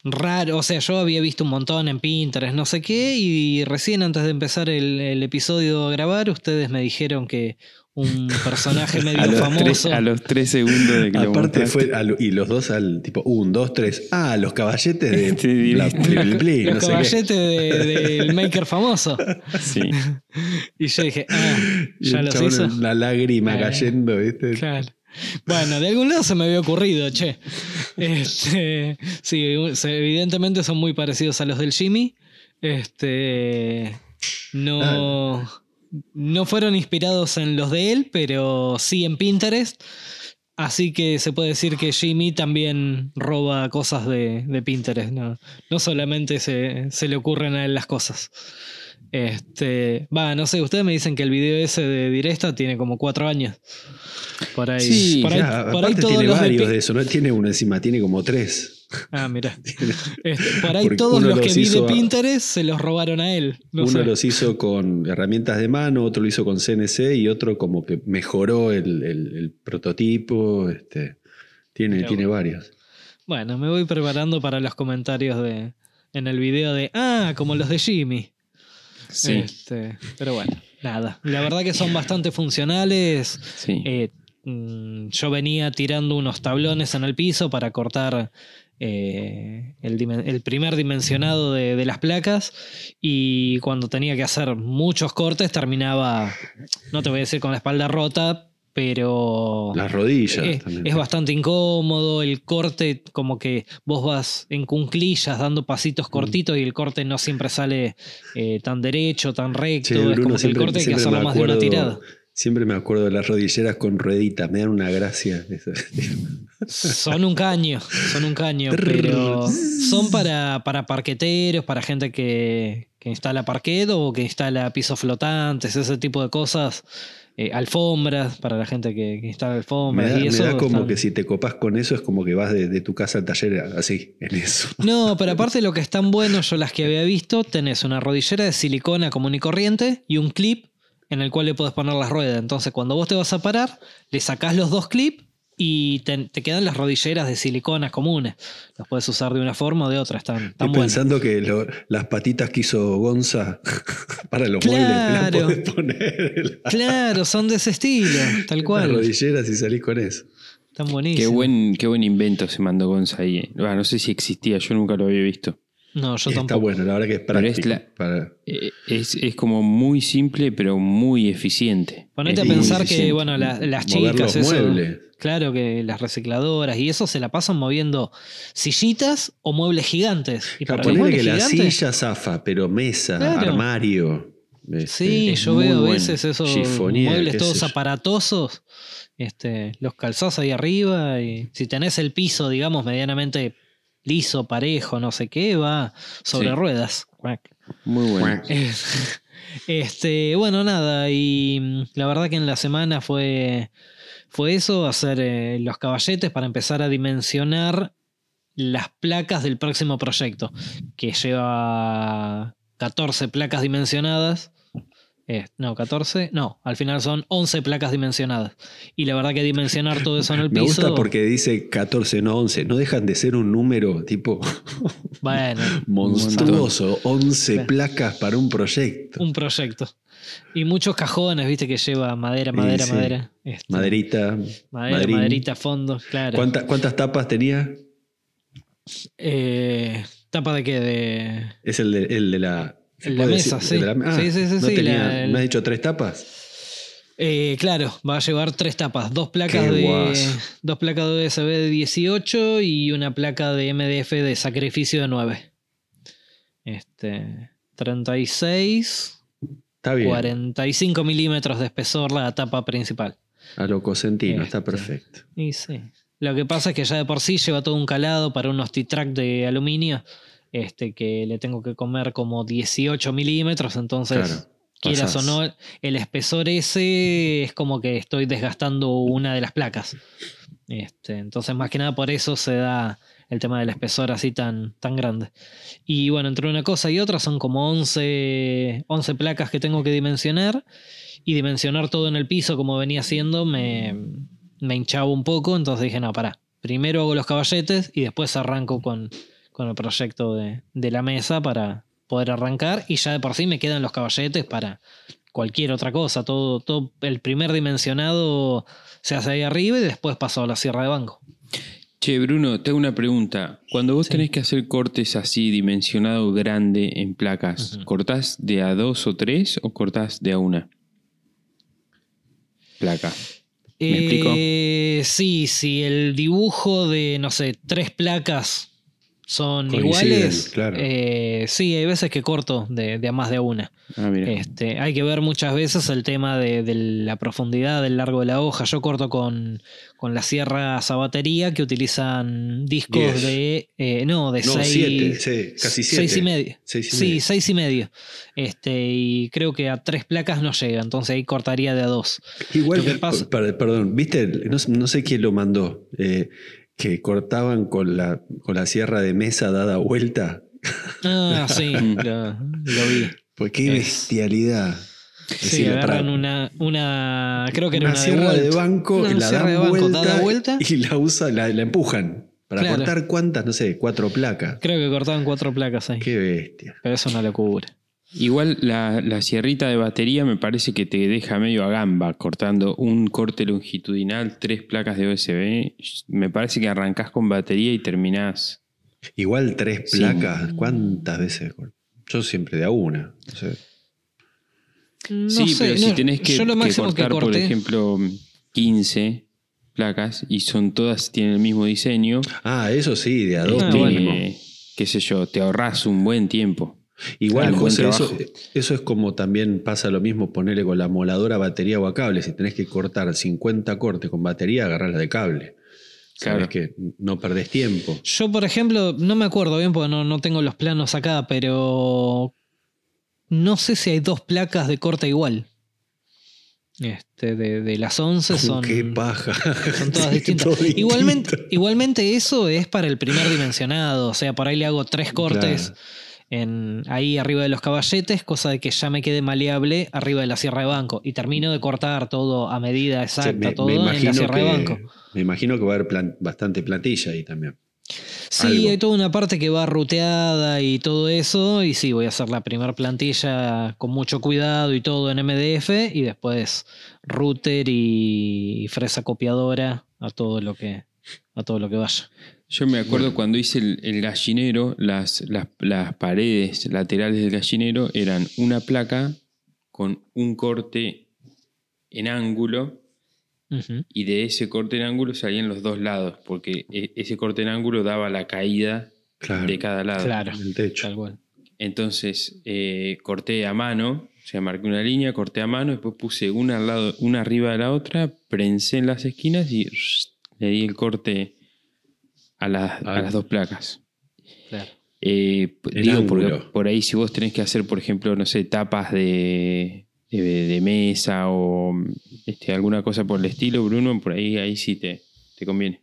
C: raro, o sea, yo había visto un montón en Pinterest, no sé qué, y recién antes de empezar el, el episodio a grabar, ustedes me dijeron que un personaje
A: A
C: medio
A: los,
C: famoso.
A: tres, a los tres segundos de que lo
B: Aparte
A: mostraste.
B: fue, a lo- y los dos al tipo, un, dos, tres. Ah, los caballetes de
A: Sí,
C: los
B: no
C: caballetes de- del maker famoso.
A: Sí.
C: Y yo dije, ah, ya los hizo.
B: Una lágrima
C: Eh,
B: cayendo, ¿viste?
C: Claro. Bueno, de algún lado se me había ocurrido, che. Este, sí, evidentemente son muy parecidos a los del Jimmy. Este, no, no fueron inspirados en los de él, pero sí en Pinterest. Así que se puede decir que Jimmy también roba cosas de, de Pinterest. No, no solamente se, se le ocurren a él las cosas. Este, va, no sé, ustedes me dicen que el video ese de Diresta tiene como cuatro años. Por ahí.
A: Sí,
C: por ahí,
B: Ya,
C: por ahí
B: aparte
C: todos
B: tiene
C: los de
B: varios
C: Pi-
B: de eso, no tiene uno encima, tiene como tres.
C: Ah, mira. Este, por ahí
B: Porque
C: todos los que vi de
B: a-
C: Pinterest se los robaron a él. No
B: Uno
C: sé.
B: los hizo con herramientas de mano, otro lo hizo con CNC y otro como que mejoró el, el- el prototipo. Este, tiene, tiene varios.
C: Bueno, me voy preparando para los comentarios de en el video de ah, como los de Jimmy.
A: Sí.
C: Este, pero bueno, nada. La verdad que son bastante funcionales.
A: sí.
C: Eh, mm, yo venía tirando unos tablones en el piso para cortar eh, el, primer dimensionado de, de las placas y cuando tenía que hacer muchos cortes terminaba, no te voy a decir con la espalda rota, pero
B: Las rodillas
C: es,
B: también.
C: es bastante incómodo, el corte como que vos vas en cunclillas dando pasitos
B: Mm.
C: cortitos y el corte no siempre sale eh, tan derecho, tan recto, es como que el corte hay que hacerlo más de una tirada.
B: Siempre me acuerdo de las rodilleras con rueditas, me dan una gracia.
C: Son un caño, son un caño, pero son para, para parqueteros, para gente que, que instala parquet o que instala pisos flotantes, ese tipo de cosas. eh, alfombras, para la gente que, que instala
B: Me
C: alfombras
B: da,
C: y
B: me
C: eso.
B: da como
C: están-
B: que si te copas con eso es como que vas de, de tu casa al taller así, en eso.
C: No, pero aparte de lo que están buenos, yo las que había visto, tenés una rodillera de silicona común y corriente y un clip en el cual le podés poner las ruedas. Entonces, cuando vos te vas a parar, le sacás los dos clips y te, te quedan las rodilleras de silicona comunes. Las puedes usar de una forma o de otra, están, están
B: Estoy
C: buenas.
B: pensando que lo- las patitas que hizo Gonza para los muebles
C: Claro.
B: las podés poner
C: Claro, son de ese estilo, tal
B: las
C: cual.
B: rodilleras y salís con eso.
C: Están
A: Qué
C: buenísimos.
A: buen, qué buen invento se mandó Gonza ahí. Ah, no sé si existía, yo nunca lo había visto.
C: No, yo
B: Está
C: tampoco.
B: bueno, la verdad que es práctico.
A: la-
B: para-
A: Eh, Es, es como muy simple, pero muy eficiente.
C: Ponete a
A: Es
C: pensar que, bueno, la- las
B: Mover
C: chicas, eso, claro que las recicladoras y eso se la pasan moviendo sillitas o muebles gigantes. Y
B: Claro,
C: para
B: ponele que
C: muebles
B: la
C: gigantes,
B: silla zafa, pero mesa,
C: Claro.
B: armario. este,
C: Sí, yo veo a
A: bueno.
C: veces esos
B: Chifonier,
C: muebles todos aparatosos. Este, los calzás ahí arriba y si tenés el piso, digamos, medianamente liso, parejo, no sé qué, va sobre
A: Sí.
C: ruedas.
A: Muy bueno.
C: Eh, Este, bueno, nada, y mm, la verdad que en la semana fue, fue eso, hacer eh, los caballetes para empezar a dimensionar las placas del próximo proyecto, que lleva 14 placas dimensionadas. Eh, no, 14, no, al final son 11 placas dimensionadas. Y la verdad que dimensionar todo eso en el
B: Me
C: piso...
B: gusta porque dice 14, no 11. No dejan de ser un número tipo
C: Bueno,
B: monstruoso. 11
C: Claro.
B: placas para un proyecto.
C: un proyecto. Y muchos cajones, viste, que lleva madera,
B: Sí,
C: madera,
B: sí.
C: madera. Este,
B: Maderita.
C: Madera,
B: madrín.
C: maderita, fondo, claro.
B: ¿Cuánta- ¿Cuántas tapas tenía?
C: Eh, ¿Tapa de qué? De.
B: Es el de, el de la. ¿Se
C: El de la mesa,
B: decir?
C: sí.
B: El de la- ah,
C: Sí, sí, sí,
B: ¿no
C: sí,
B: tenía-
C: la- el-
B: ¿Me has dicho tres tapas?
C: Eh, claro, va a llevar tres tapas: dos placas
B: Qué
C: de. Dos placas de USB de 18 y una placa de MDF de sacrificio de 9. Este. 36,
B: Está bien.
C: 45 milímetros de espesor la tapa principal.
B: A lo cosentino, está
C: Este.
B: perfecto.
C: Y sí. Lo que pasa es que ya de por sí lleva todo un calado para unos T-Track de aluminio. Este, que le tengo que comer como 18 milímetros. Entonces,
B: Claro.
C: quieras o no, el espesor ese es como que estoy desgastando una de las placas. Este, entonces, más que nada por eso se da el tema del espesor así tan, tan grande. Y bueno, entre una cosa y otra son como 11, 11 placas que tengo que dimensionar. Y dimensionar todo en el piso como venía haciendo me, me hinchaba un poco. Entonces dije, no, pará. Primero hago los caballetes y después arranco con, con el proyecto de, de la mesa para poder arrancar. Y ya de por sí me quedan los caballetes para cualquier otra cosa. Todo, todo el primer dimensionado se hace ahí arriba y después paso a la sierra de banco.
A: Che, Bruno, te hago una pregunta. Cuando vos
C: Sí.
A: tenés que hacer cortes así, dimensionado grande en placas,
C: Ujú.
A: ¿cortás de a dos o tres o cortás de a una? Placa. ¿Me explico?
C: Eh, sí, sí, el dibujo de, no sé, tres placas son
B: Coinciden,
C: iguales.
B: claro.
C: eh, sí, hay veces que corto de, de a más de una.
A: Ah.
C: Este, hay que ver muchas veces el tema de, de la profundidad del largo de la hoja. Yo corto con, con la sierra sabatería que utilizan discos
B: Diez.
C: de. eh, no, de
B: No,
C: 6.
B: siete, sí, casi siete.
C: Seis y medio.
B: Seis y
C: sí,
B: medio.
C: seis y medio. Este, y creo que a tres placas no llega, entonces ahí cortaría de a dos.
B: Igual,
C: que pasa-
B: per- perdón, viste, no, no sé quién lo mandó, eh, que cortaban con la, con la sierra de mesa dada vuelta.
C: Ah, sí, lo, lo vi.
B: Pues qué
C: Es-
B: bestialidad. Es
C: Sí,
B: decir,
C: agarran una, una. Creo que era
B: una
C: una,
B: sierra de banco,
C: Una
B: la
C: sierra
B: dan
C: de banco
B: vuelta,
C: dada vuelta.
B: y la usa, la, la empujan. Para
C: Claro.
B: cortar cuántas, no sé, cuatro placas.
C: Creo que cortaban cuatro placas ahí.
B: Qué bestia.
C: Pero es una locura.
A: Igual la, la sierrita de batería me parece que te deja medio a gamba cortando un corte longitudinal, tres placas de USB. Me parece que arrancás con batería y terminás.
B: Igual tres
A: Sí.
B: placas, ¿cuántas veces? Yo siempre de a una. no sé.
C: No
A: sí,
C: sé,
A: pero si tenés que,
C: yo lo
A: que
C: máximo
A: cortar,
C: que
A: por ejemplo, 15 placas y son todas, tienen el mismo diseño,
B: Ah, eso sí, de a dos
C: Ah,
A: este,
B: mínimo.
A: qué sé yo, te ahorras un buen tiempo.
B: Igual,
A: Claro, buen
B: José, eso, eso es como también pasa lo mismo ponerle con la moladora batería o a cable. Si tenés que cortar 50 cortes con batería, agarrarla de cable. Sabes
A: Claro.
B: que no perdés tiempo.
C: Yo, por ejemplo, no me acuerdo bien porque no, no tengo los planos acá, pero no sé si hay dos placas de corte igual. Este, de, de las 11 son,
B: Qué paja.
C: son todas distintas. Igualmente, igualmente eso es para el primer dimensionado. O sea, por ahí le hago tres cortes
B: Claro.
C: En, ahí arriba de los caballetes, cosa de que ya me quede maleable arriba de la sierra de banco. Y termino de cortar todo a medida exacta, todo en la sierra
B: que,
C: de banco.
B: me imagino que va a haber plan- bastante plantilla ahí también.
C: Sí,
B: algo.
C: hay toda una parte que va ruteada y todo eso. Y sí, voy a hacer la primera plantilla con mucho cuidado y todo en MDF. Y después router y fresa copiadora a todo lo que, a todo lo que vaya.
A: Yo me acuerdo cuando hice el, el gallinero, las, las, las paredes laterales del gallinero eran una placa con un corte en ángulo y de ese corte en ángulo salían los dos lados, porque e- ese corte en ángulo daba la caída
B: Claro.
A: de cada lado.
C: Claro,
B: El techo.
C: tal cual.
A: Entonces eh, corté a mano, o sea, marqué una línea, corté a mano, después puse una, al lado, una arriba de la otra, prensé en las esquinas y le di el corte a, las- a las dos placas.
C: Claro.
A: Eh, p-
B: El
A: digo, porque por ahí si vos tenés que hacer, por ejemplo, no sé, tapas de, de, de mesa o este, alguna cosa por el estilo, Bruno, por ahí, ahí sí te, te conviene.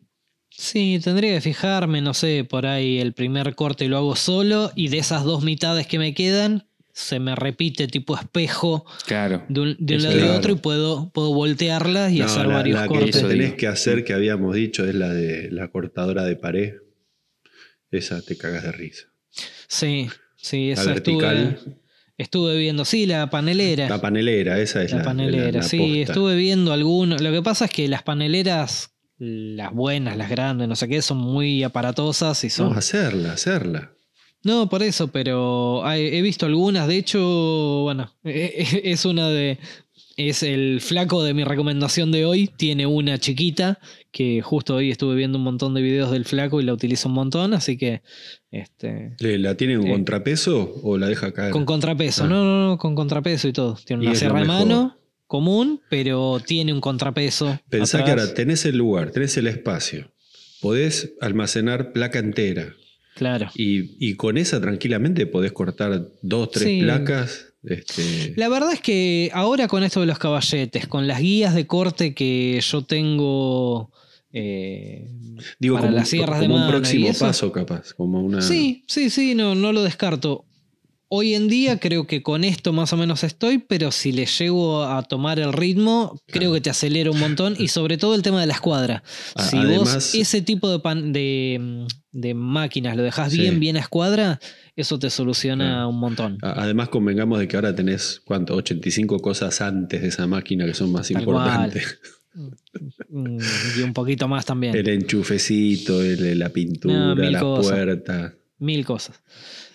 C: Sí, tendría que fijarme, no sé, por ahí el primer corte lo hago solo y de esas dos mitades que me quedan se me repite tipo espejo
A: Claro.
C: de un, de un
A: Eso
C: lado y
B: claro.
C: otro y puedo, puedo voltearlas y
B: No,
C: hacer
B: la,
C: varios
B: la que
C: cortes.
A: Eso
B: tenés que hacer, que habíamos dicho, es la de la cortadora de pared. Esa te cagas de risa.
C: Sí, sí,
B: La
C: esa estuve,
B: vertical.
C: estuve viendo. Sí, la panelera.
B: La panelera, esa es la,
C: La panelera,
B: la- la
C: sí,
B: posta.
C: estuve viendo algunos. Lo que pasa es que las paneleras, las buenas, las grandes, no sé qué, son muy aparatosas y son.
B: No, hacerla, hacerla.
C: No, por eso, pero he visto algunas. De hecho, bueno, es una de. Es el flaco de mi recomendación de hoy. Tiene una chiquita que justo hoy estuve viendo un montón de videos del flaco y la utilizo un montón. Así que, este.
B: ¿Le- ¿La tiene con
C: Eh.
B: contrapeso o la deja caer?
C: Con contrapeso,
B: Ah.
C: no, no, no, con contrapeso y todo. Tiene una sierra de mano común, pero tiene un contrapeso.
B: Pensá que ahora tenés el lugar, tenés el espacio. Podés almacenar placa entera.
C: Claro.
B: Y, y con esa tranquilamente podés cortar dos, tres
C: Sí.
B: placas. Este,
C: La verdad es que ahora con esto de los caballetes, con las guías de corte que yo tengo eh,
B: digo,
C: para
B: como,
C: las sierras de
B: como un
C: y
B: próximo
C: eso.
B: paso, capaz. Como una.
C: Sí, sí, sí, no, no lo descarto. Hoy en día creo que con esto más o menos estoy, pero si le llego a tomar el ritmo, creo que te acelera un montón y sobre todo el tema de la escuadra. Si
B: además-
C: vos ese tipo de, pan- de, de máquinas lo dejas
B: Sí.
C: bien, bien a escuadra, eso te soluciona
B: Claro.
C: un montón.
B: Además, convengamos de que ahora tenés, ¿cuánto? 85 cosas antes de esa máquina que son más
C: Tal
B: importantes.
C: Mm, Y un poquito más también.
B: El enchufecito, el- la pintura,
C: No, mil
B: la puerta.
C: Mil cosas.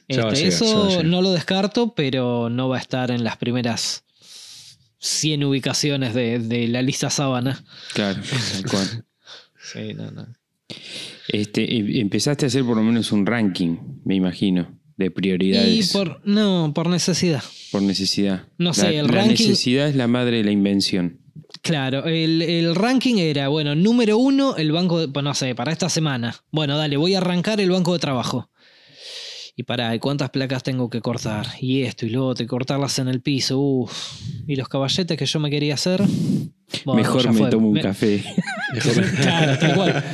C: Este, eso
B: llegar.
C: no lo descarto, pero no va a estar en las primeras 100 ubicaciones de, de la lista sábana.
A: Claro, tal cual.
C: Sí, no, no.
A: Este, em- empezaste a hacer por lo menos un ranking, me imagino, de
C: Y
A: prioridades por,
C: por, no, por necesidad.
A: necesidad.
C: No sé,
A: la,
C: el
A: la
C: ranking-
A: necesidad es la madre de la invención.
C: Claro, el, el ranking era, bueno, número uno, el banco, de, pues no sé, para esta semana. Bueno, dale, voy a arrancar el banco de trabajo. Y para, ¿cuántas placas tengo que cortar? Y esto y lo otro, y cortarlas en el piso. Uf. Y los caballetes que yo me quería hacer. Bueno,
A: Mejor me
C: fue.
A: tomo un
C: Me-
A: café.
C: Claro, tal cual.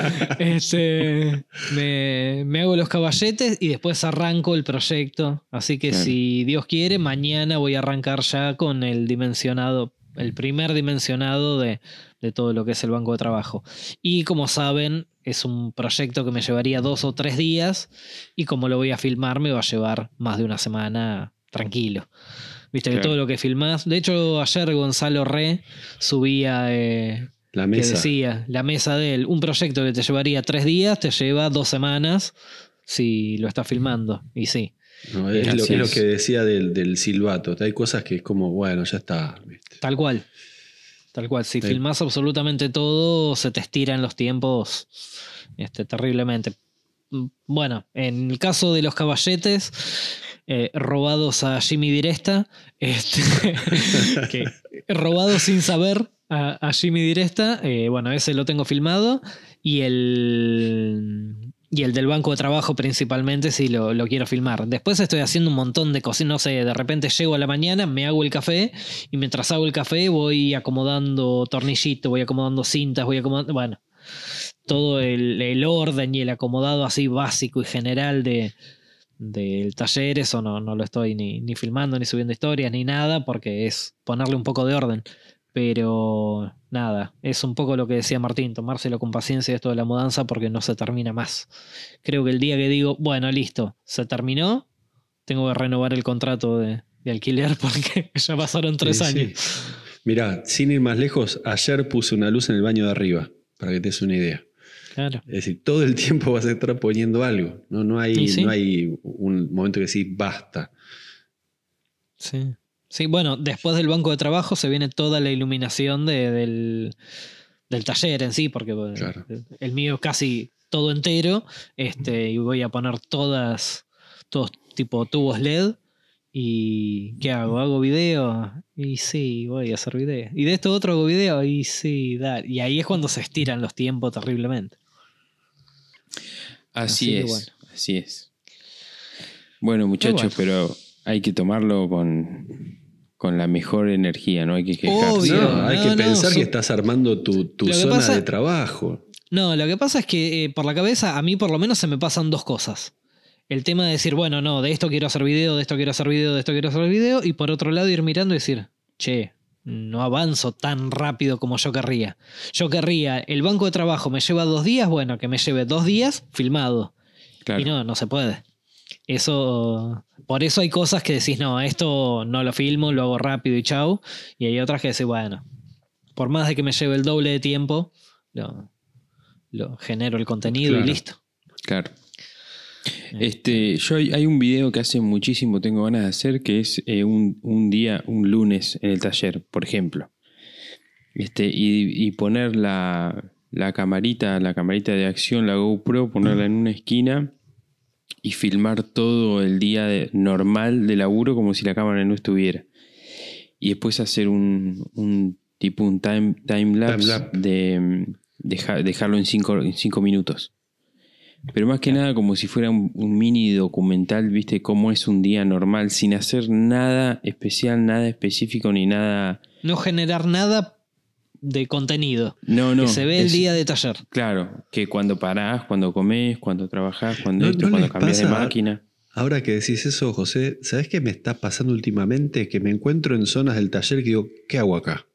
C: Este, me, me hago los caballetes y después arranco el proyecto. Así que
A: Claro.
C: si Dios quiere, mañana voy a arrancar ya con el dimensionado, el primer dimensionado de, de todo lo que es el banco de trabajo. Y como saben, es un proyecto que me llevaría dos o tres días y como lo voy a filmar me va a llevar más de una semana tranquilo. Viste que todo lo que filmás. De hecho, ayer Gonzalo Re subía eh,
B: La
C: que
B: mesa.
C: decía, la mesa de él, un proyecto que te llevaría tres días, te lleva dos semanas si lo estás filmando. Y sí.
B: No, es, lo, es que decía del, del silbato. Hay cosas que es como, bueno, ya está. ¿viste?
C: Tal cual. Tal cual. Si
B: Sí.
C: filmás absolutamente todo, se te estiran los tiempos este, terriblemente. Mm, Bueno, en el caso de los caballetes eh, robados a Jimmy Diresta, este, que- robados sin saber a, a Jimmy Diresta, eh, bueno, ese lo tengo filmado y el... Y el del banco de trabajo principalmente lo, lo quiero filmar. Después estoy haciendo un montón de cosas. No sé, de repente llego a la mañana, me hago el café y mientras hago el café voy acomodando tornillitos, voy acomodando cintas, voy acomodando. Bueno, todo el, el orden y el acomodado así básico y general de, del taller, eso no, no lo estoy ni, ni filmando, ni subiendo historias, ni nada, porque es ponerle un poco de orden. Pero nada, es un poco lo que decía Martín, tomárselo con paciencia esto de la mudanza porque no se termina más. Creo que el día que digo, bueno, listo, se terminó, tengo que renovar el contrato de, de alquiler porque ya pasaron tres
B: Sí, sí.
C: años.
B: Mirá, sin ir más lejos, ayer puse una luz en el baño de arriba, para que te des una idea.
C: Claro.
B: Es decir, todo el tiempo vas a estar poniendo algo. No, no, hay,
C: sí.
B: no hay un momento que decís basta.
C: Sí. Sí, bueno, después del banco de trabajo se viene toda la iluminación de- del, del taller en sí, porque
B: Claro.
C: el mío es casi todo entero, este, y voy a poner todas, todos tipo tubos LED. ¿Y qué hago? ¿Hago video? Y sí, voy a hacer video. ¿Y de esto otro hago video? Y sí, da. Y ahí es cuando se estiran los tiempos terriblemente.
A: Así, es,
C: bueno.
A: así es. Bueno, muchachos,
C: bueno.
A: pero hay que tomarlo con, con la mejor energía, no hay que quejarse.
C: Obvio.
B: No, hay
C: no,
B: que
C: no,
B: pensar que estás armando tu, tu zona
C: pasa-
B: de trabajo.
C: No, lo que pasa es que eh, por la cabeza a mí por lo menos se me pasan dos cosas. El tema de decir, bueno, no, de esto quiero hacer video, de esto quiero hacer video, de esto quiero hacer video, y por otro lado ir mirando y decir, che, no avanzo tan rápido como yo querría. Yo querría, el banco de trabajo me lleva dos días, bueno, que me lleve dos días filmado.
A: Claro.
C: Y no, no se puede. Eso, por eso hay cosas que decís, no, esto no lo filmo, lo hago rápido y chau. Y hay otras que decís, bueno, por más de que me lleve el doble de tiempo, lo, lo genero el contenido
B: Claro.
C: y listo.
A: Claro. Este, yo hay, hay un video que hace muchísimo tengo ganas de hacer, que es eh, un, un día, un lunes en el taller, por ejemplo. Este, y, y poner la, la camarita, la camarita de acción, la GoPro, ponerla en una esquina y filmar todo el día de- normal de laburo como si la cámara no estuviera. Y después hacer un, un tipo un time, time lapse de mm, deja- dejarlo en cinco, en cinco minutos. Pero más que nada como si fuera un, un mini documental, viste, cómo es un día normal, sin hacer nada especial, nada específico ni nada...
C: No generar nada de contenido.
A: No, no.
C: que se ve el día de taller.
A: Claro, que cuando parás, cuando comés, cuando trabajás, cuando
B: No-
A: esto,
B: no
A: cuando cambias de máquina.
B: Ahora que decís eso, José, ¿sabes qué me está pasando últimamente? Que me encuentro en zonas del taller que digo, ¿qué hago acá?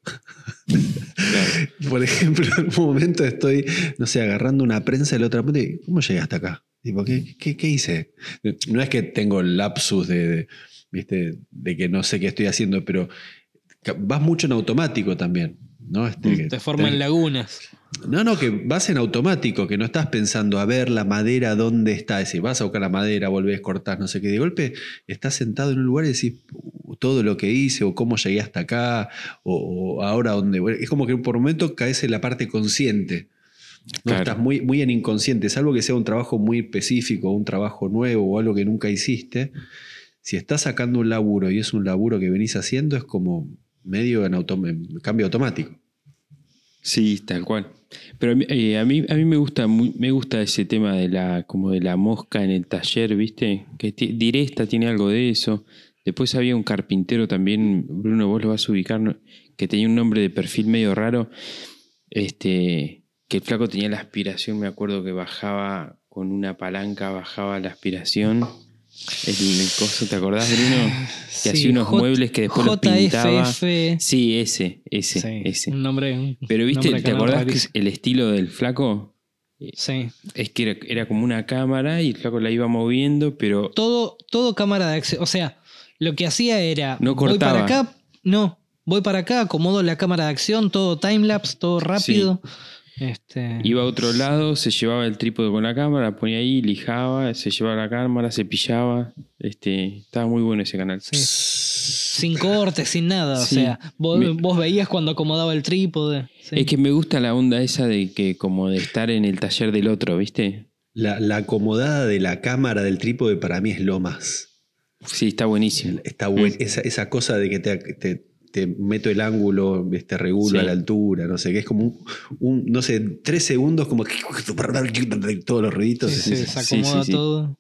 A: Claro.
B: Por ejemplo, en un momento estoy, no sé, agarrando una prensa de la otra punta y ¿cómo llegué hasta acá? Tipo, ¿qué, qué, qué hice? No es que tengo el lapsus de, de, ¿viste? de que no sé qué estoy haciendo, pero vas mucho en automático también. ¿No? Este, que
C: Te forman lagunas.
B: no, no, que vas en automático, que no estás pensando a ver la madera dónde está. Es decir, vas a buscar la madera, volvés, cortás, no sé qué. De golpe estás sentado en un lugar y decís "Uh, todo lo que hice, o cómo llegué hasta acá, o, o ahora dónde. Es como que por un momento caes en la parte consciente. No
A: Claro.
B: estás muy, muy en inconsciente, salvo que sea un trabajo muy específico, un trabajo nuevo o algo que nunca hiciste. Si estás sacando un laburo y es un laburo que venís haciendo, es como medio en, cambio automático.
A: Sí, tal cual. Pero a mí, eh, a mí, me gusta me gusta ese tema de la como de la mosca en el taller, ¿viste? Que Diresta tiene algo de eso. Después había un carpintero también, Bruno, vos lo vas a ubicar, que tenía un nombre de perfil medio raro. Este, que el flaco tenía la aspiración, me acuerdo que bajaba con una palanca, bajaba la aspiración. El, el coso, ¿te acordás, Bruno? Que
C: Sí,
A: hacía unos
C: J-
A: muebles que después los pintaba. Sí, ese, ese,
C: Sí,
A: ese.
C: Un nombre. un
A: Pero viste,
C: nombre
A: ¿te acordás que el estilo del flaco?
C: Sí.
A: Es que era, era como una cámara y el flaco la iba moviendo, pero
C: Todo, todo cámara de acción. O sea, lo que hacía era.
A: No
C: Voy
A: cortaba.
C: para acá. No. Voy para acá, acomodo la cámara de acción, todo timelapse, todo rápido. Este,
A: iba a otro lado, se llevaba el trípode con la cámara, ponía ahí, lijaba, se llevaba la cámara, se pillaba. Este, estaba muy bueno ese canal.
C: sí. Sin cortes, sin nada.
A: Sí.
C: O sea, vos,
A: Me-
C: vos veías cuando acomodaba el trípode. sí.
A: Es que me gusta la onda esa de que como de estar en el taller del otro, ¿viste?
B: La, la acomodada de la cámara del trípode para mí es lo más.
A: Sí, está buenísimo.
B: Está buen-
A: Mm.
B: esa, esa cosa de que te, te- te meto el ángulo, este regulo
A: Sí.
B: a la altura, no sé, que es como un, un, no sé, tres segundos como que todos los ruiditos.
C: Sí,
B: sí,
C: se
B: sí,
A: sí,
C: desacomoda
A: sí, sí.
C: todo.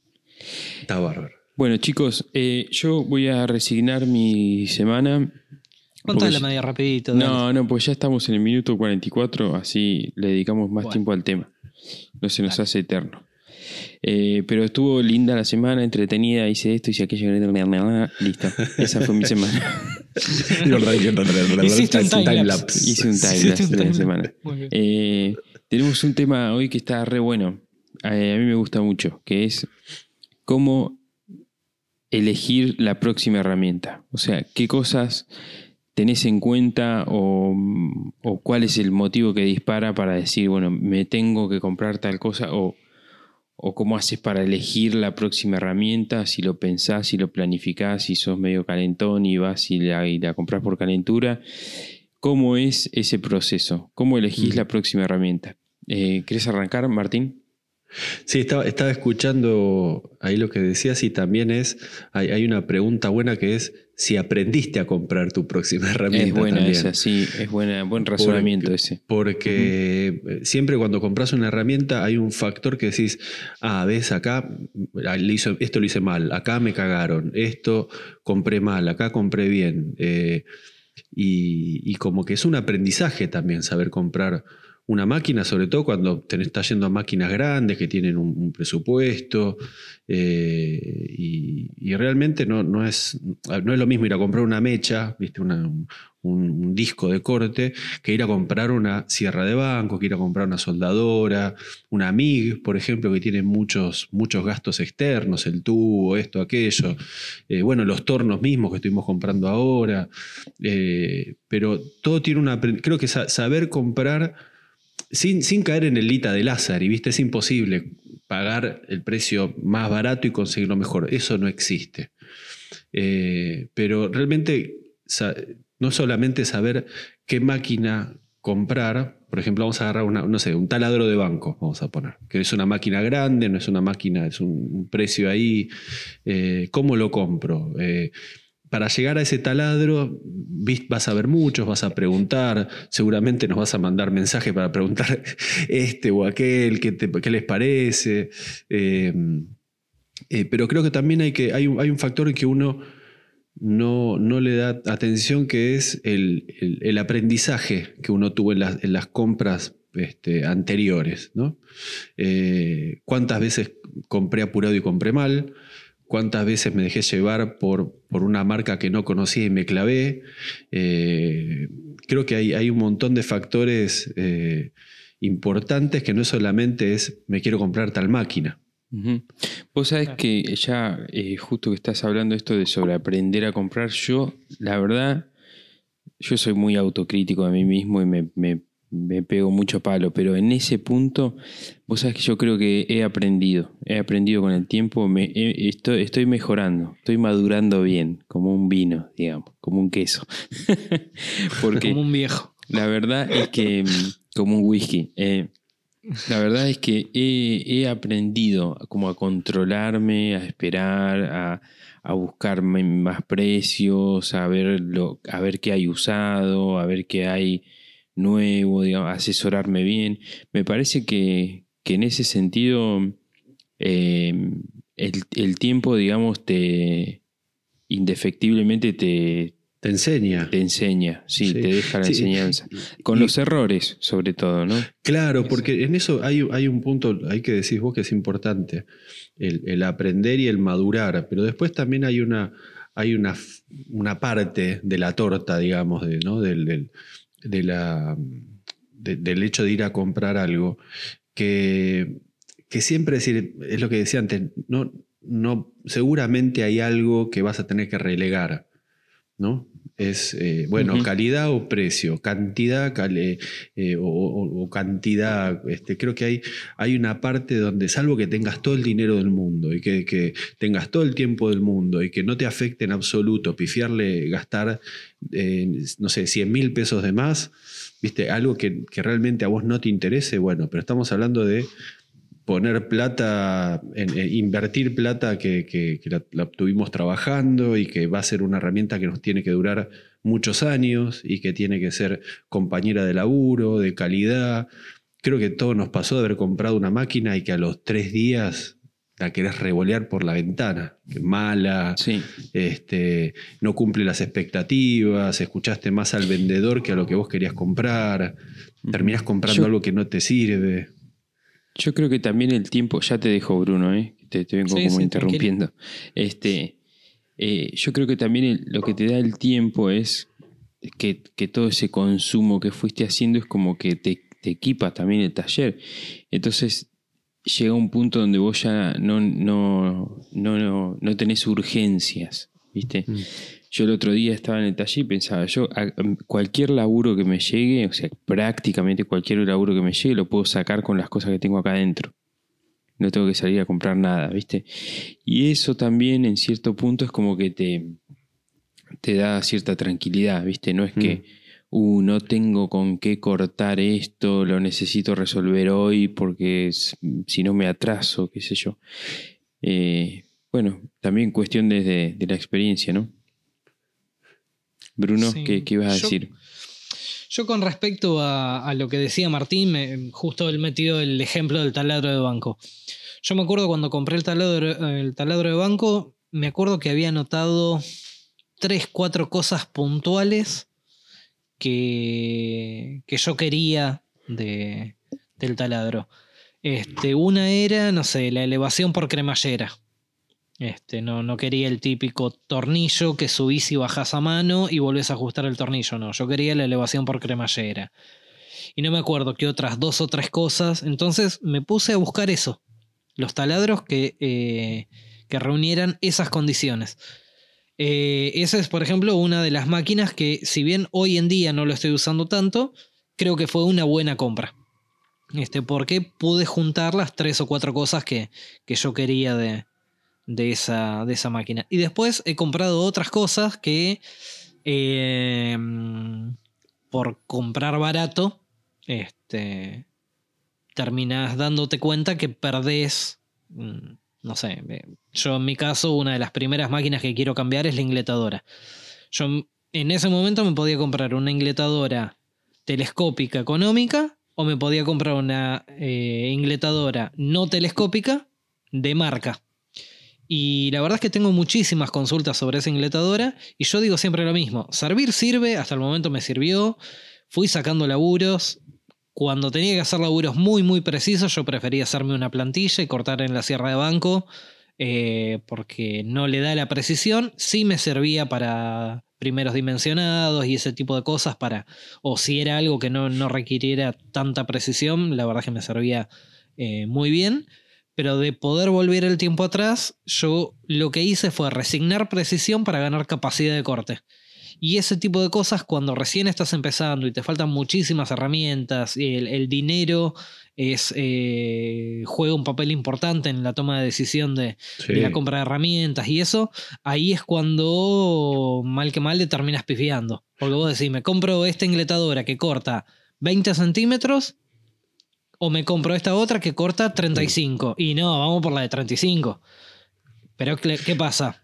B: Está bárbaro.
A: Bueno, chicos, eh, yo voy a resignar mi semana.
C: Contale
A: Porque-
C: medio rapidito. dale.
A: No, no, pues ya estamos en el minuto 44, así le dedicamos más
C: Bueno.
A: tiempo al tema. No se nos hace eterno. Eh, pero estuvo linda la semana, entretenida, hice esto, hice aquello. Listo, esa fue mi semana.
C: Hiciste un timelapse.
A: Hice un timelapse de la semana. Eh, tenemos un tema hoy que está re bueno. Eh, a mí me gusta mucho, que es cómo elegir la próxima herramienta. O sea, qué cosas tenés en cuenta o, o, cuál es el motivo que dispara para decir, bueno, me tengo que comprar tal cosa o, o cómo haces para elegir la próxima herramienta, si lo pensás, si lo planificás, si sos medio calentón y vas y la, y la compras por calentura. ¿Cómo es ese proceso? ¿Cómo elegís
B: Mm.
A: la próxima herramienta? Eh, ¿Querés arrancar, Martín?
B: Sí, estaba, estaba escuchando ahí lo que decías y también es, hay, hay una pregunta buena que es si aprendiste a comprar tu próxima herramienta.
A: Es buena
B: también.
A: esa, sí, es buena, buen razonamiento
B: Porque-
A: ese.
B: Porque eh, siempre cuando compras una herramienta hay un factor que decís, ah, ves acá, ah, esto lo hice mal, acá me cagaron, esto compré mal, acá compré bien. Eh, y, y como que es un aprendizaje también saber comprar una máquina, sobre todo cuando te estás yendo a máquinas grandes que tienen un, presupuesto. eh, y, realmente no, no, es, no es lo mismo ir a comprar una mecha, ¿viste? Un, disco de corte, que ir a comprar una sierra de banco, que ir a comprar una soldadora, una MIG, por ejemplo, que tiene muchos, muchos gastos externos, el tubo, esto, aquello. Eh, bueno, los tornos mismos que estuvimos comprando ahora. Eh, pero todo tiene una. Creo que sa- saber comprar sin, caer en el lita de Lázaro, y viste, es imposible pagar el precio más barato y conseguirlo mejor. Eso no existe. Eh, pero realmente no solamente saber qué máquina comprar, por ejemplo, vamos a agarrar una, no sé, un taladro de banco, vamos a poner, que es una máquina grande, no es una máquina, es un, un precio ahí. Eh, ¿Cómo lo compro? Eh, para llegar a ese taladro vas a ver muchos, vas a preguntar, seguramente nos vas a mandar mensajes para preguntar este o aquel, qué, les parece. Eh, eh, pero creo que también hay, que, hay, un, factor en que uno no, no le da atención, que es el, el- aprendizaje que uno tuvo en las, en las compras este, anteriores. ¿no? Eh, ¿Cuántas veces compré apurado y compré mal? Cuántas veces me dejé llevar por, por una marca que no conocía y me clavé. Eh, creo que hay, hay, un montón de factores eh, importantes que no solamente es me quiero comprar tal máquina.
A: Uh -huh. Vos sabés que ya, eh, justo que estás hablando esto de sobre aprender a comprar, yo, la verdad, yo soy muy autocrítico de mí mismo y me, me me pego mucho palo, pero en ese punto, vos sabés que yo creo que he aprendido, he aprendido con el tiempo, me, he, estoy, estoy, mejorando, estoy madurando bien, como un vino, digamos, como un queso.
C: Porque como un viejo.
A: La verdad es que, como un whisky, eh, la verdad es que he, he, aprendido como a controlarme, a esperar, a, a buscar más precios, a ver, lo, a ver qué hay usado, a ver qué hay nuevo, digamos, asesorarme bien. Me parece que, que en ese sentido eh, el, el, tiempo, digamos, te indefectiblemente te,
B: te enseña.
A: Te enseña, sí, sí. te deja la sí. enseñanza. Con y, los errores, sobre todo, ¿no?
B: Claro, porque en eso hay, hay un punto, hay que decir vos que es importante, el, el aprender y el madurar, pero después también hay una, hay una, una parte de la torta, digamos, de, ¿no? del, del de la, de, del hecho de ir a comprar algo, que, que siempre decir, es lo que decía antes, no, no, seguramente hay algo que vas a tener que relegar, ¿no? Es, eh, bueno, uh -huh. calidad o precio, cantidad cali eh, o, o, o, cantidad. Este, creo que hay, hay una parte donde, salvo que tengas todo el dinero del mundo y que, que, tengas todo el tiempo del mundo y que no te afecte en absoluto pifiarle, gastar, eh, no sé, 100 mil pesos de más, ¿viste? Algo que, que realmente a vos no te interese, bueno, pero estamos hablando de poner plata, en, en invertir plata que, que, que la, la, tuvimos trabajando y que va a ser una herramienta que nos tiene que durar muchos años y que tiene que ser compañera de laburo, de calidad. Creo que todo nos pasó de haber comprado una máquina y que a los tres días la querés revolear por la ventana, que mala,
A: sí.
B: este, no cumple las expectativas, escuchaste más al vendedor que a lo que vos querías comprar, terminás comprando
A: Yo...
B: algo que no te sirve.
A: Yo creo que también el tiempo, ya te dejo Bruno, ¿eh? te, te, vengo sí, como sí, interrumpiendo. Este, eh, yo creo que también el, lo que te da el tiempo es que, que, todo ese consumo que fuiste haciendo es como que te, te equipas también el taller. Entonces llega un punto donde vos ya no, no, no, no, no tenés urgencias, ¿viste? Mm. Yo el otro día estaba en el taller y pensaba, yo a- cualquier laburo que me llegue, o sea, prácticamente cualquier laburo que me llegue, lo puedo sacar con las cosas que tengo acá adentro. No tengo que salir a comprar nada, ¿viste? Y eso también en cierto punto es como que te, te da cierta tranquilidad, ¿viste? No es que, uh, no tengo con qué cortar esto, lo necesito resolver hoy porque si no me atraso, qué sé yo. Eh, bueno, también cuestión desde de la experiencia, ¿no? Bruno,
C: Sí.
A: ¿qué, qué ibas a
C: Yo-
A: decir?
C: Yo con respecto a, a lo que decía Martín, me- justo él metió el ejemplo del taladro de banco. Yo me acuerdo cuando compré el taladro, el taladro de banco, me acuerdo que había notado tres, cuatro cosas puntuales que, que yo quería de, del taladro. Este, una era, no sé, la elevación por cremallera. Este, no, no quería el típico tornillo que subís y bajás a mano y volvés a ajustar el tornillo. No, yo quería la elevación por cremallera. Y no me acuerdo qué otras dos o tres cosas. Entonces me puse a buscar eso. Los taladros que, eh, que reunieran esas condiciones. Eh, esa es, por ejemplo, una de las máquinas que, si bien hoy en día no lo estoy usando tanto, creo que fue una buena compra. Este, porque pude juntar las tres o cuatro cosas que, que yo quería de, de esa, de esa máquina. Y después he comprado otras cosas que eh, por comprar barato, este, terminas dándote cuenta que perdés, mm, no sé, eh, yo en mi caso una de las primeras máquinas que quiero cambiar es la ingletadora. Yo en ese momento me podía comprar una ingletadora telescópica económica o me podía comprar una eh, ingletadora no telescópica de marca. Y la verdad es que tengo muchísimas consultas sobre esa ingletadora y yo digo siempre lo mismo. Servir sirve, hasta el momento me sirvió. Fui sacando laburos. Cuando tenía que hacer laburos muy, muy precisos, yo prefería hacerme una plantilla y cortar en la sierra de banco eh, porque no le da la precisión. Sí me servía para primeros dimensionados y ese tipo de cosas para, o si era algo que no, no requiriera tanta precisión, la verdad es que me servía eh, muy bien. Pero de poder volver el tiempo atrás, yo lo que hice fue resignar precisión para ganar capacidad de corte. Y ese tipo de cosas, cuando recién estás empezando y te faltan muchísimas herramientas, y el, el dinero es, eh, juega un papel importante en la toma de decisión de,
B: Sí.
C: de la compra de herramientas y eso, ahí es cuando mal que mal le terminas pifiando. Porque vos decís, me compro esta ingletadora que corta 20 centímetros o me compro esta otra que corta 35. Y no, vamos por la de 35. Pero ¿qué pasa?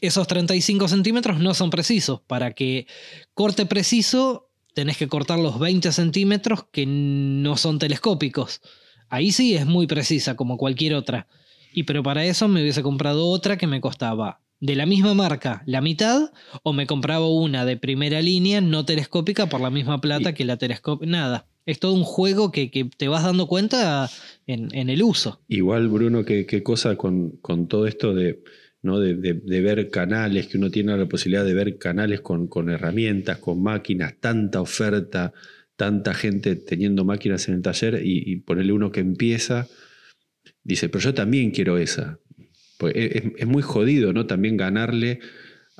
C: Esos 35 centímetros no son precisos. Para que corte preciso, tenés que cortar los 20 centímetros que no son telescópicos. Ahí sí es muy precisa, como cualquier otra. Y pero para eso me hubiese comprado otra que me costaba de la misma marca la mitad, o me compraba una de primera línea no telescópica por la misma plata
B: Y-
C: que la telescópica. Nada. Es todo un juego que, te vas dando cuenta en, el uso.
B: Igual, Bruno, qué, cosa con, todo esto de, ¿no? de, ver canales, que uno tiene la posibilidad de ver canales con, herramientas, con máquinas, tanta oferta, tanta gente teniendo máquinas en el taller y, y ponerle uno que empieza, dice, pero yo también quiero esa. Pues es, es- es muy jodido, ¿no? También ganarle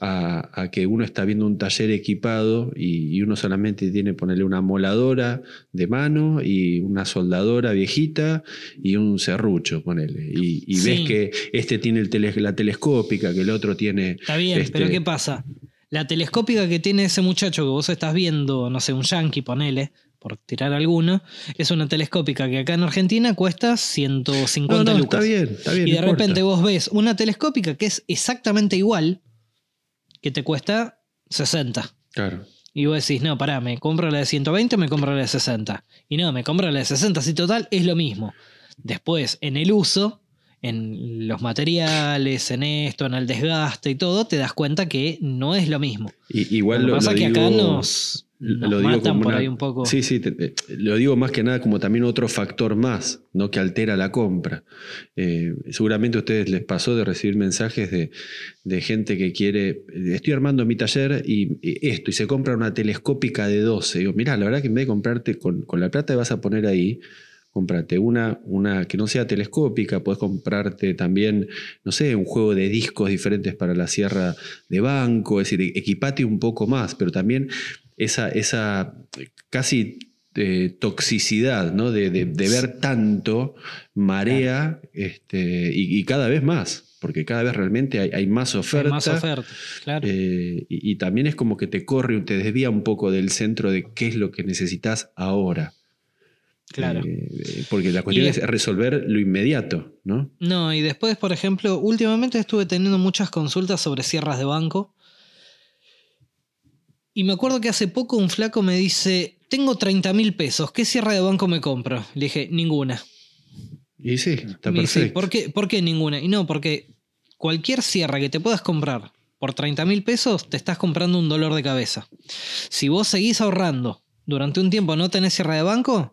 B: a, a que uno está viendo un taller equipado y, y uno solamente tiene ponerle una moladora de mano y una soldadora viejita y un serrucho, ponele. Y, y ves que este tiene el tele- la telescópica, que el otro tiene.
C: Está bien,
B: este,
C: pero ¿qué pasa? La telescópica que tiene ese muchacho que vos estás viendo, no sé, un yankee, ponele, por tirar alguno, es una telescópica que acá en Argentina cuesta 150
B: No, no,
C: lucas.
B: está bien, está bien.
C: y de
B: importa.
C: repente vos ves una telescópica que es exactamente igual, que te cuesta 60.
B: Claro.
C: Y vos decís, no, pará, me compro la de 120 o me compro la de 60. Y no, me compro la de 60, así total, es lo mismo. Después, en el uso, en los materiales, en esto, en el desgaste y todo, te das cuenta que no es lo mismo.
B: Y, igual
C: lo que
B: lo,
C: pasa
B: lo
C: es que
B: digo,
C: acá nos, nos
B: lo digo como
C: por
B: una-
C: ahí un poco.
B: Sí, sí, te- te- lo digo más que nada como también otro factor más, ¿no? Que altera la compra. Eh, seguramente a ustedes les pasó de recibir mensajes de, de gente que quiere, estoy armando mi taller y, y esto, y se compra una telescópica de 12. Digo, mirá, la verdad que en vez de comprarte con, con la plata que vas a poner ahí, Cómprate una, una que no sea telescópica, puedes comprarte también, no sé, un juego de discos diferentes para la sierra de banco, es decir, equipate un poco más, pero también esa, esa casi eh, toxicidad, ¿no? De, ver tanto, marea, este, y, cada vez más, porque cada vez realmente hay, más oferta.
C: más oferta, claro.
B: Eh, y, también es como que te corre, te desvía un poco del centro de qué es lo que necesitas ahora.
C: Claro.
B: Eh, porque la cuestión es resolver lo inmediato, ¿no?
C: No, y después, por ejemplo, últimamente estuve teniendo muchas consultas sobre sierras de banco. Y me acuerdo que hace poco un flaco me dice, tengo 30 mil pesos, ¿qué sierra de banco me compro? Le dije, ninguna.
B: Y sí, está perfecto.
C: ¿por, qué, ¿Por qué ninguna? Y no, porque cualquier sierra que te puedas comprar por 30 mil pesos, te estás comprando un dolor de cabeza. Si vos seguís ahorrando durante un tiempo no tenés sierra de banco,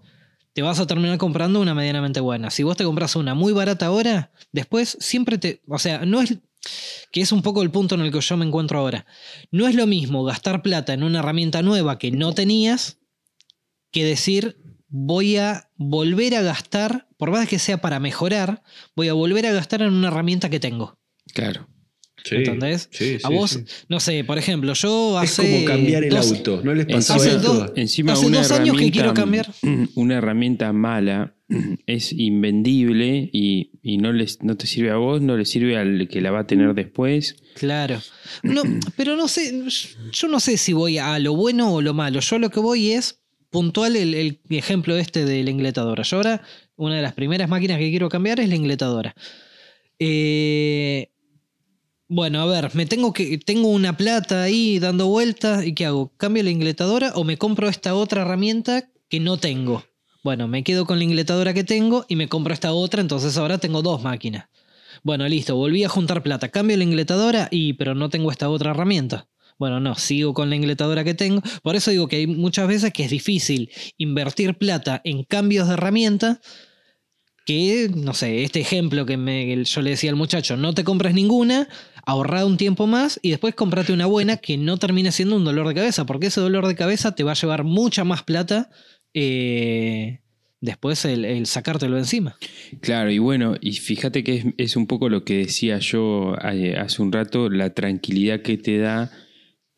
C: te vas a terminar comprando una medianamente buena. Si vos te compras una muy barata ahora, después siempre te... O sea, no es que es un poco el punto en el que yo me encuentro ahora. No es lo mismo gastar plata en una herramienta nueva que no tenías que decir voy a volver a gastar, por más que sea para mejorar, voy a volver a gastar en una herramienta que tengo.
A: Claro.
B: Sí,
C: ¿Entendés?
B: sí,
C: a
B: sí,
C: vos,
B: sí.
C: no sé, por ejemplo, yo
B: Es
C: hace.
B: como cambiar el
C: dos-
B: auto, ¿no les pasó
C: Hace dos-
A: Encima
C: Hace
A: una
C: dos años que quiero cambiar.
A: Una herramienta mala es invendible y, y no, les, no te sirve a vos, no le sirve al que la va a tener después.
C: Claro. No, pero no sé, yo no sé si voy a lo bueno o lo malo. Yo lo que voy es puntual el, el ejemplo este de la ingletadora. Yo ahora, una de las primeras máquinas que quiero cambiar es la ingletadora. Eh, bueno, a ver, me tengo que. Tengo una plata ahí dando vueltas. ¿Y qué hago? ¿Cambio la ingletadora o me compro esta otra herramienta que no tengo? Bueno, me quedo con la ingletadora que tengo y me compro esta otra, entonces ahora tengo dos máquinas. Bueno, listo, volví a juntar plata. Cambio la ingletadora y pero no tengo esta otra herramienta. Bueno, no, sigo con la ingletadora que tengo. Por eso digo que hay muchas veces que es difícil invertir plata en cambios de herramienta. Que, no sé, este ejemplo que me- yo le decía al muchacho, no te compres ninguna, ahorra un tiempo más y después comprate una buena que no termine siendo un dolor de cabeza, porque ese dolor de cabeza te va a llevar mucha más plata eh, después el, el sacártelo encima.
A: Claro, y bueno, y fíjate que es, es un poco lo que decía yo eh, hace un rato, la tranquilidad que te da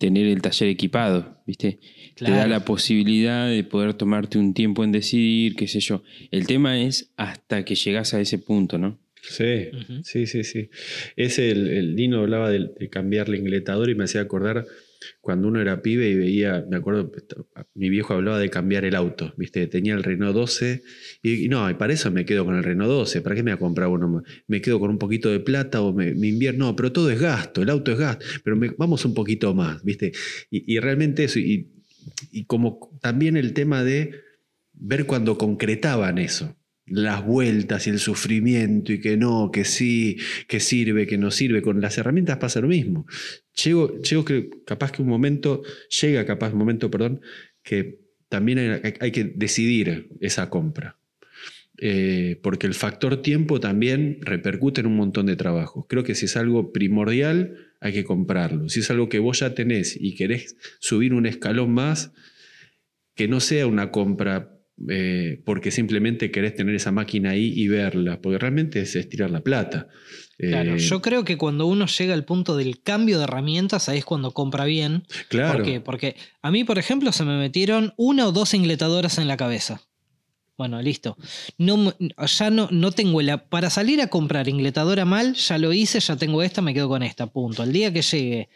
A: tener el taller equipado, ¿viste? Te da la posibilidad de poder tomarte un tiempo en decidir, qué sé yo. El tema es hasta que llegas a ese punto, ¿no?
B: Sí, sí, sí, sí. Es el, el Nino hablaba de, de cambiar la ingletadora y me hacía acordar cuando uno era pibe y veía, me acuerdo, mi viejo hablaba de cambiar el auto, ¿viste? Tenía el Renault 12 y, y no, y para eso me quedo con el Renault 12, ¿para qué me voy a comprar uno más? Me quedo con un poquito de plata o me, me invierno, no, pero todo es gasto, el auto es gasto, pero me- vamos un poquito más, ¿viste? Y, y realmente eso, y, y como también el tema de ver cuando concretaban eso, las vueltas y el sufrimiento y que no, que sí, que sirve, que no sirve, con las herramientas pasa lo mismo. Llego, llego que capaz que un momento, llega capaz un momento, perdón, que también hay, que decidir esa compra. Eh, porque el factor tiempo también repercute en un montón de trabajos. Creo que si es algo primordial, hay que comprarlo. Si es algo que vos ya tenés y querés subir un escalón más, que no sea una compra eh, porque simplemente querés tener esa máquina ahí y verla, porque realmente es estirar la plata.
C: Claro,
B: Eh,
C: yo creo que cuando uno llega al punto del cambio de herramientas, ahí es cuando compra bien.
B: claro.
C: ¿Por qué? Porque a mí, por ejemplo, se me metieron una o dos ingletadoras en la cabeza. Bueno, listo. No, ya no, no tengo la. Para salir a comprar ingletadora mal, ya lo hice, ya tengo esta, me quedo con esta. Punto. El día que llegue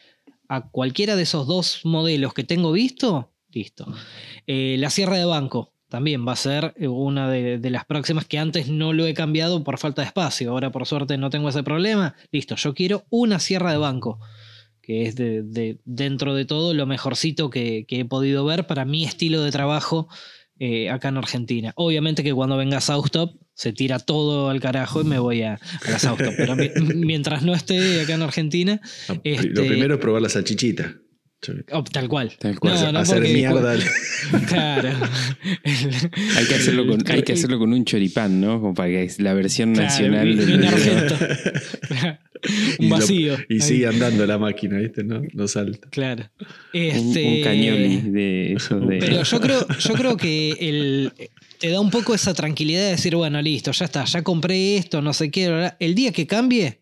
C: a cualquiera de esos dos modelos que tengo visto, listo. Eh, la sierra de banco también va a ser eh, una de, de las próximas que antes no lo he cambiado por falta de espacio. Ahora, por suerte, no tengo ese problema. Listo, yo quiero una sierra de banco que es de, de- dentro de todo lo mejorcito que, que he podido ver para mi estilo de trabajo eh, acá en Argentina. Obviamente que cuando venga Southtop se tira todo al carajo y me voy a, a la Southtop, pero mi- mientras no esté acá en Argentina,
B: Ah,
C: este-
B: Lo primero es probar la salchichita.
C: Oh, tal cual.
A: Tal cual.
C: No, no,
B: Hacer
C: porque-
B: mierda.
C: Claro.
A: Hay que hacerlo con, hay que hacerlo con un choripán, ¿no? Como para que es la versión
C: Claro,
A: nacional
C: argento. Un
B: Y lo-
C: vacío.
B: Y sigue andando la máquina, ¿viste? No, no salta.
C: Claro.
A: Un,
C: Este,
A: un cañoli de esos de.
C: Pero yo creo, yo creo que el, te da un poco esa tranquilidad de decir, bueno, listo, ya está, ya compré esto, no sé qué. El día que cambie,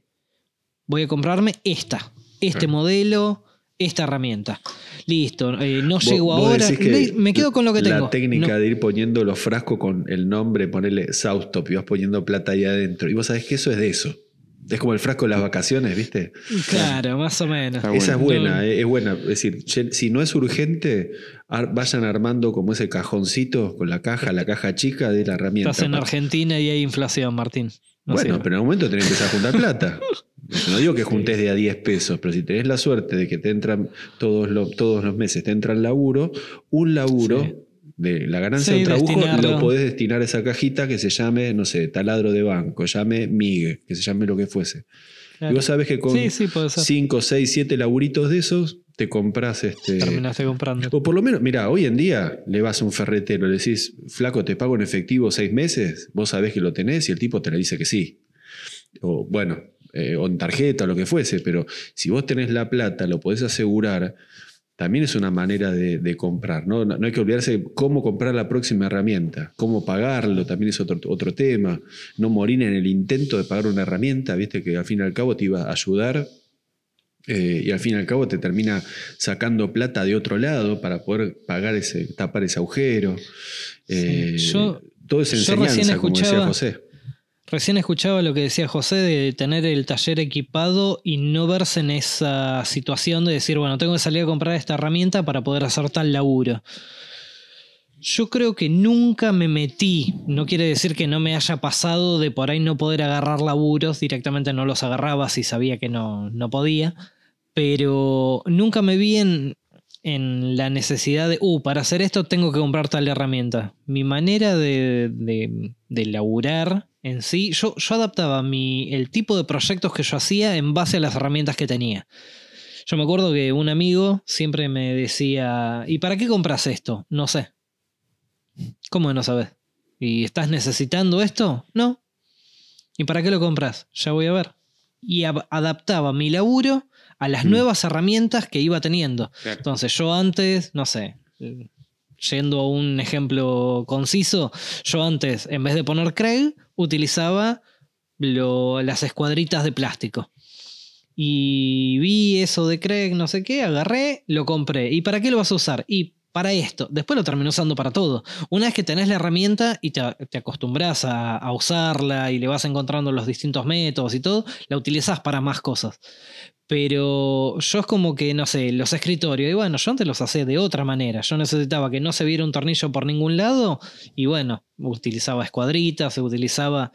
C: voy a comprarme esta, este
B: Claro.
C: modelo, esta herramienta. Listo, eh, no llego ahora,
B: que
C: me, quedo con lo que
B: la
C: tengo.
B: técnica
C: No-
B: de ir poniendo los frascos con el nombre, ponerle Saustop y vas poniendo plata ahí adentro. Y vos sabés que eso es de eso. Es como el frasco de las vacaciones, ¿viste?
C: claro, más o menos.
B: Esa es buena,
C: No.
B: eh, es buena. Es decir, si no es urgente, ar- vayan armando como ese cajoncito con la caja, la caja chica de la herramienta.
C: Estás en Argentina y hay inflación, Martín. No
B: bueno,
C: sirve.
B: pero en un momento tenés que empezar a juntar plata. No digo que juntes de a 10 pesos, pero si tenés la suerte de que te entran todos los, todos los meses, te entra el laburo, un laburo
C: Sí.
B: de la ganancia
C: Sí,
B: de un trabajo
C: destinarlo.
B: lo podés destinar a esa cajita que se llame, no sé, taladro de banco, llame Migue, que se llame lo que fuese.
C: Claro.
B: Y vos sabés que con
C: Sí, sí, puede ser.
B: 5, 6, 7 laburitos de esos, te compras este.
C: Terminaste comprando.
B: O por lo menos, mira, hoy en día le vas a un ferretero, le decís, flaco, te pago en efectivo seis meses, vos sabés que lo tenés y el tipo te le dice que sí. O bueno, eh, o en tarjeta o lo que fuese, pero si vos tenés la plata, lo podés asegurar, también es una manera de, de comprar, ¿no? ¿no? hay que olvidarse cómo comprar la próxima herramienta, cómo pagarlo, también es otro, otro tema. No morir en el intento de pagar una herramienta, viste que al fin y al cabo te iba a ayudar eh, y al fin y al cabo te termina sacando plata de otro lado para poder pagar ese, tapar ese agujero. Eh,
C: yo-
B: todo es
C: yo
B: enseñanza, como decía José.
C: Recién escuchaba lo que decía José de tener el taller equipado y no verse en esa situación de decir, bueno, tengo que salir a comprar esta herramienta para poder hacer tal laburo. Yo creo que nunca me metí, no quiere decir que no me haya pasado de por ahí no poder agarrar laburos, directamente no los agarraba si sabía que no, no podía, pero nunca me vi en, en la necesidad de, uh, para hacer esto tengo que comprar tal herramienta. Mi manera de, de, de laburar en sí, yo, yo adaptaba mi, el tipo de proyectos que yo hacía en base a las herramientas que tenía. Yo me acuerdo que un amigo siempre me decía, ¿y para qué compras esto? No sé. ¿Cómo que no sabes? ¿Y estás necesitando esto? No. ¿Y para qué lo compras? Ya voy a ver. Y ab- adaptaba mi laburo a las
B: Mm.
C: nuevas herramientas que iba teniendo.
A: Claro.
C: Entonces yo antes, no sé, yendo a un ejemplo conciso, yo antes, en vez de poner Craig, utilizaba lo- las escuadritas de plástico. Y vi eso de Craig, no sé qué, agarré, lo compré. ¿Y para qué lo vas a usar? Y para esto. Después lo terminé usando para todo. Una vez que tenés la herramienta y te, acostumbras a, a usarla y le vas encontrando los distintos métodos y todo, la utilizás para más cosas. Pero yo es como que, no sé, los escritorios, y bueno, yo antes los hacía de otra manera. Yo necesitaba que no se viera un tornillo por ningún lado, y bueno, utilizaba escuadritas, se utilizaba.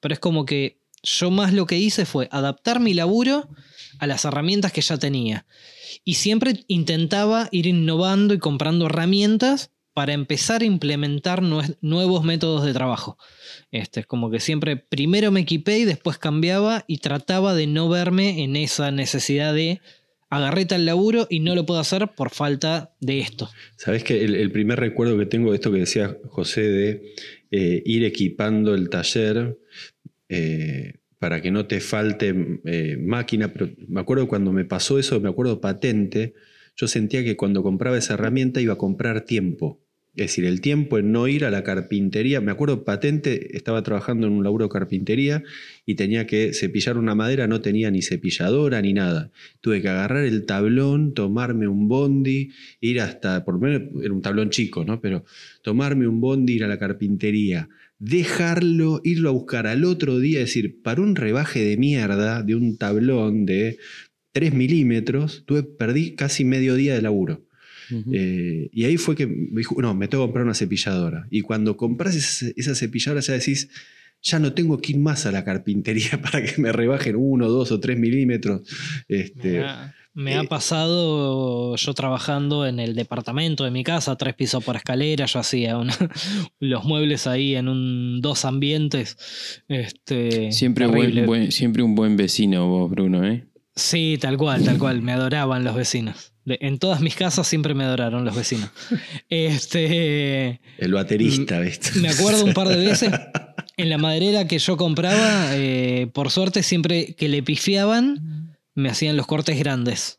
C: Pero es como que yo más lo que hice fue adaptar mi laburo a las herramientas que ya tenía. Y siempre intentaba ir innovando y comprando herramientas para empezar a implementar nue- nuevos métodos de trabajo. Este, es como que siempre primero me equipé y después cambiaba y trataba de no verme en esa necesidad de agarré tal laburo y no lo puedo hacer por falta de esto.
B: Sabes que el, el primer recuerdo que tengo de esto que decía José de eh, ir equipando el taller eh, para que no te falte eh, máquina, pero me acuerdo cuando me pasó eso, me acuerdo patente, yo sentía que cuando compraba esa herramienta iba a comprar tiempo. Es decir, el tiempo en no ir a la carpintería. Me acuerdo patente, estaba trabajando en un laburo de carpintería y tenía que cepillar una madera, no tenía ni cepilladora ni nada. Tuve que agarrar el tablón, tomarme un bondi, ir hasta, por lo menos era un tablón chico, ¿no? Pero tomarme un bondi, ir a la carpintería, dejarlo, irlo a buscar al otro día, es decir, para un rebaje de mierda de un tablón de 3 milímetros, tuve, perdí casi medio día de laburo. Eh, y ahí fue que me dijo, no, me tengo que comprar una cepilladora. Y cuando compras esa, esa cepilladora ya decís, ya no tengo que ir más a la carpintería para que me rebajen uno, dos o tres milímetros. Este,
C: Me ha,
B: eh,
C: pasado yo trabajando en el departamento de mi casa, tres pisos por escalera, yo hacía una- los muebles ahí en un dos ambientes. Este,
A: Siempre,
C: terrible.
A: buen, buen- siempre un buen vecino vos, Bruno, ¿eh?
C: Sí, tal cual, tal cual. Me adoraban los vecinos. De- en todas mis casas siempre me adoraron los vecinos. Este.
B: el baterista, ¿viste?
C: Me acuerdo un par de veces. En la maderera que yo compraba, eh, por suerte, siempre que le pifiaban, me hacían los cortes grandes.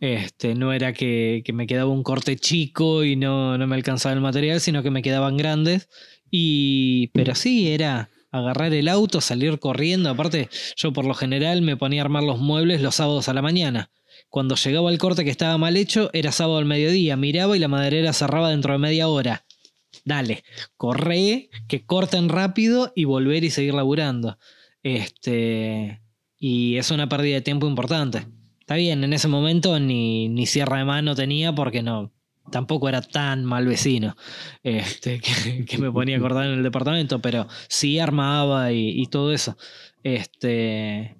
C: Este, no era que, que me quedaba un corte chico y no, no me alcanzaba el material, sino que me quedaban grandes. Y, pero sí, era agarrar el auto, salir corriendo. Aparte, yo por lo general me ponía a armar los muebles los sábados a la mañana. Cuando llegaba el corte que estaba mal hecho, era sábado al mediodía. Miraba y la maderera cerraba dentro de media hora. Dale, corre, que corten rápido y volver y seguir laburando. Este, y es una pérdida de tiempo importante. Está bien, en ese momento ni, ni cierre de mano tenía porque no, tampoco era tan mal vecino este, que, me ponía a cortar en el departamento, pero sí armaba y, todo eso. Este,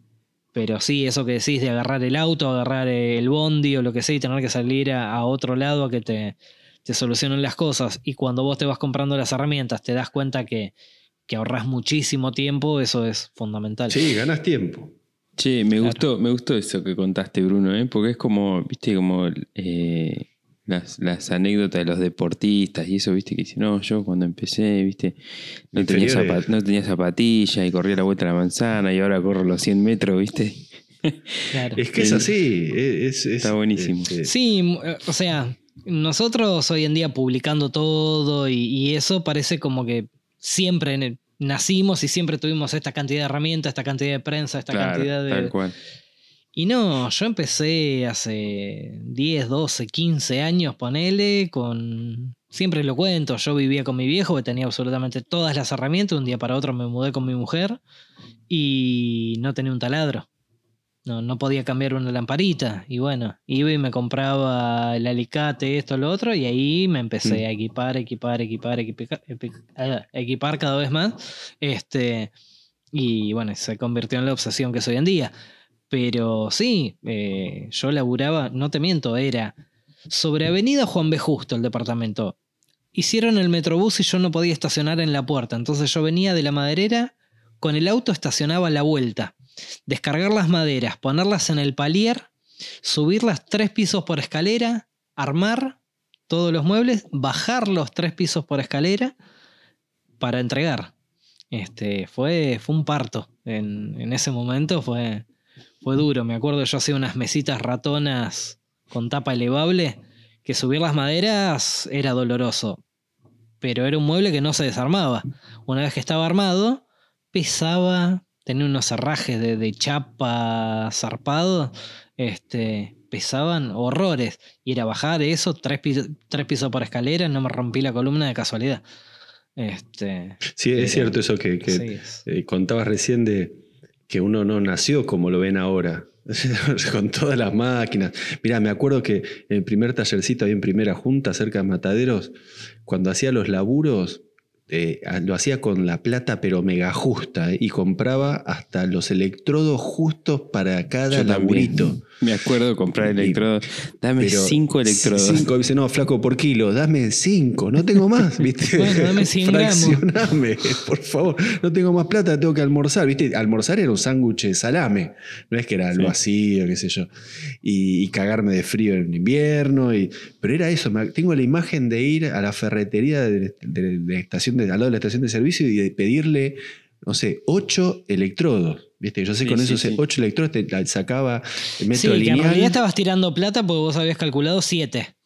C: pero sí, eso que decís de agarrar el auto, agarrar el bondi o lo que sea y tener que salir a, otro lado a que te, te, solucionen las cosas. Y cuando vos te vas comprando las herramientas, te das cuenta que, que ahorras muchísimo tiempo, eso es fundamental.
B: Sí, ganas tiempo.
A: Sí, me gustó, me gustó eso que contaste, Bruno, ¿eh? porque es como, viste, como eh, las, anécdotas de los deportistas y eso, viste, que dice, no, yo cuando empecé, viste, no tenía, no tenía zapatilla y corría la vuelta a la manzana y ahora corro los 100 metros, viste.
B: Es que es así, está
A: buenísimo.
C: Este, sí, o sea, nosotros hoy en día publicando todo y, eso parece como que siempre nacimos y siempre tuvimos esta cantidad de herramientas, esta cantidad de prensa, esta cantidad de...
A: Tal cual.
C: Y no, yo empecé hace 10, 12, 15 años, ponele, con... Siempre lo cuento, yo vivía con mi viejo que tenía absolutamente todas las herramientas, un día para otro me mudé con mi mujer y no tenía un taladro. No, no podía cambiar una lamparita. Y bueno, iba y me compraba el alicate, esto, lo otro, y ahí me empecé mm. a equipar, equipar, equipar, equipar, ah, equipar cada vez más. Este, y bueno, se convirtió en la obsesión que es hoy en día. Pero sí, eh, yo laburaba, no te miento, era sobre Avenida Juan B. Justo el departamento. Hicieron el metrobús y yo no podía estacionar en la puerta. Entonces yo venía de la maderera, con el auto estacionaba a la vuelta. Descargar las maderas, ponerlas en el palier, subirlas tres pisos por escalera, armar todos los muebles, bajar los tres pisos por escalera para entregar. Este, fue, fue un parto. En, en ese momento fue, fue duro. Me acuerdo yo hacía unas mesitas ratonas con tapa elevable, que subir las maderas era doloroso. Pero era un mueble que no se desarmaba. Una vez que estaba armado, pesaba, tenía unos herrajes de, chapa zarpado, este, pesaban horrores. Y era bajar eso, tres, pisos por escalera, no me rompí la columna de casualidad. Este,
B: sí, es cierto eso que, eh, contabas recién de, que uno no nació como lo ven ahora, con todas las máquinas. Mira, me acuerdo que en el primer tallercito ahí en primera junta, cerca de Mataderos, cuando hacía los laburos, eh, lo hacía con la plata pero mega justa eh, y compraba hasta los electrodos justos para cada laburito.
A: Me acuerdo de comprar electrodos. Dame cinco electrodos.
B: Cinco. Dice, no, flaco, por kilo, dame cinco. No tengo más, ¿viste?
C: bueno, dame 100
B: Fraccioname, por favor. No tengo más plata, tengo que almorzar, ¿viste? Almorzar era un sándwich de salame. No es que era algo así o qué sé yo. Y, cagarme de frío en invierno. Y, pero era eso. Tengo la imagen de ir a la ferretería de, de, estación de, al lado de la estación de servicio y de pedirle no sé, ocho electrodos. ¿Viste? Yo sé con esos ocho electrodos te sacaba el metro sí, lineal.
C: Que en realidad estabas tirando plata porque vos habías calculado siete.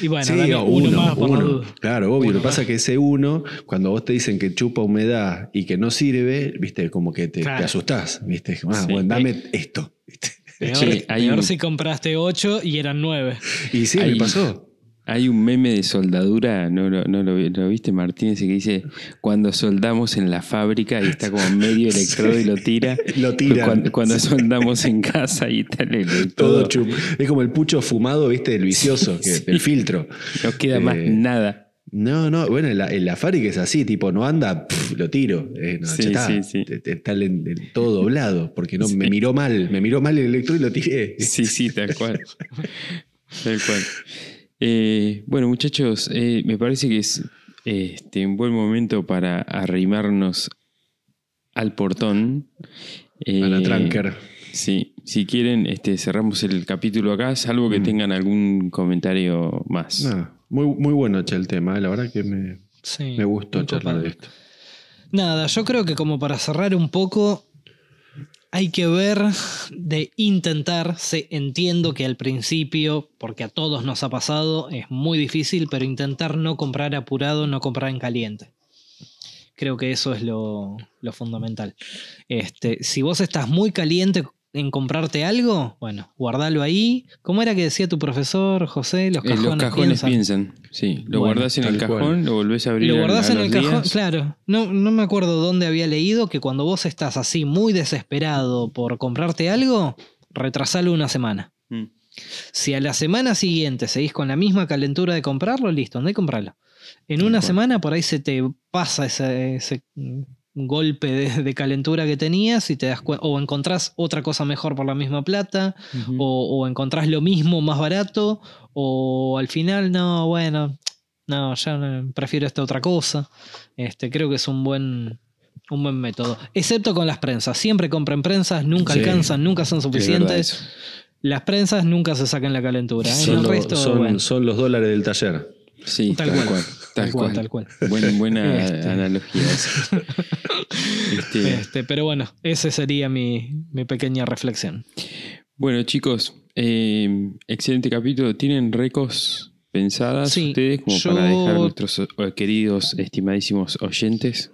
C: Y bueno, uno, más
B: uno. Claro, obvio. lo que pasa es que ese uno, cuando vos te dicen que chupa humedad y que no sirve, viste, como que te, asustás, viste. Ah, bueno, dame esto. ¿viste?
C: Peor, si compraste ocho y eran nueve.
B: Y sí, me pasó.
A: Hay un meme de soldadura, ¿no, no, lo, viste Martínez? Que dice, cuando soldamos en la fábrica y está como medio electrodo y lo tira.
B: lo tira.
A: Cuando, soldamos en casa y tal.
B: Todo chup. Es como el pucho fumado, viste, del vicioso, que, del filtro.
A: No queda más eh, nada.
B: No, no, bueno, en la, fábrica es así, tipo, no anda, lo tiro. Eh, sí, sí, sí. Está todo doblado, porque no, me miró mal, me miró mal el electrodo y lo tiré.
A: Sí, sí, tal cual. tal cual. Eh, bueno, muchachos, eh, me parece que es este, un buen momento para arrimarnos al portón.
B: a la eh, tranker.
A: Sí, si quieren, este, cerramos el capítulo acá, salvo que mm. tengan algún comentario más.
B: muy, muy bueno el tema, la verdad que me, me gustó charlar de esto.
C: Nada, yo creo que como para cerrar un poco, hay que ver de intentar, entiendo que al principio, porque a todos nos ha pasado, es muy difícil, pero intentar no comprar apurado, no comprar en caliente. Creo que eso es lo, lo fundamental. Este, si vos estás muy caliente en comprarte algo, bueno, guardalo ahí. ¿Cómo era que decía tu profesor, José? Los
A: Eh,
C: cajones,
A: los cajones
C: piensan.
A: piensan. Sí, lo
C: Bueno,
A: guardás en el
B: cual.
A: cajón, lo volvés a abrir
C: Lo guardás
A: a
C: en el cajón, claro. No, no me acuerdo dónde había leído que cuando vos estás así muy desesperado por comprarte algo, retrasalo una semana.
A: Mm.
C: Si a la semana siguiente seguís con la misma calentura de comprarlo, listo, andá y compralo. En una semana por ahí se te pasa ese, ese, golpe de, de calentura que tenías y te das o encontrás otra cosa mejor por la misma plata, o, o encontrás lo mismo más barato, o al final, no, bueno, no, ya no, prefiero esta otra cosa. Este, creo que es un buen, un buen método. Excepto con las prensas. Siempre compren prensas, nunca
B: Sí.
C: alcanzan, nunca son suficientes. Las prensas nunca se sacan la calentura. ¿eh?
B: Son,
C: el
B: lo-
C: resto,
B: son-
C: bueno,
B: son los dólares del taller.
A: Sí,
C: Tal
A: tal,
C: cual.
A: cual. Tal, cual.
C: tal cual.
A: Buen- buena
C: Este.
A: analogía esa. Este,
C: Este, pero bueno, esa sería mi, mi pequeña reflexión.
A: Bueno, chicos, eh, excelente capítulo. ¿Tienen recos pensadas
C: Sí,
A: ustedes como
C: yo-
A: para dejar a nuestros queridos, estimadísimos oyentes?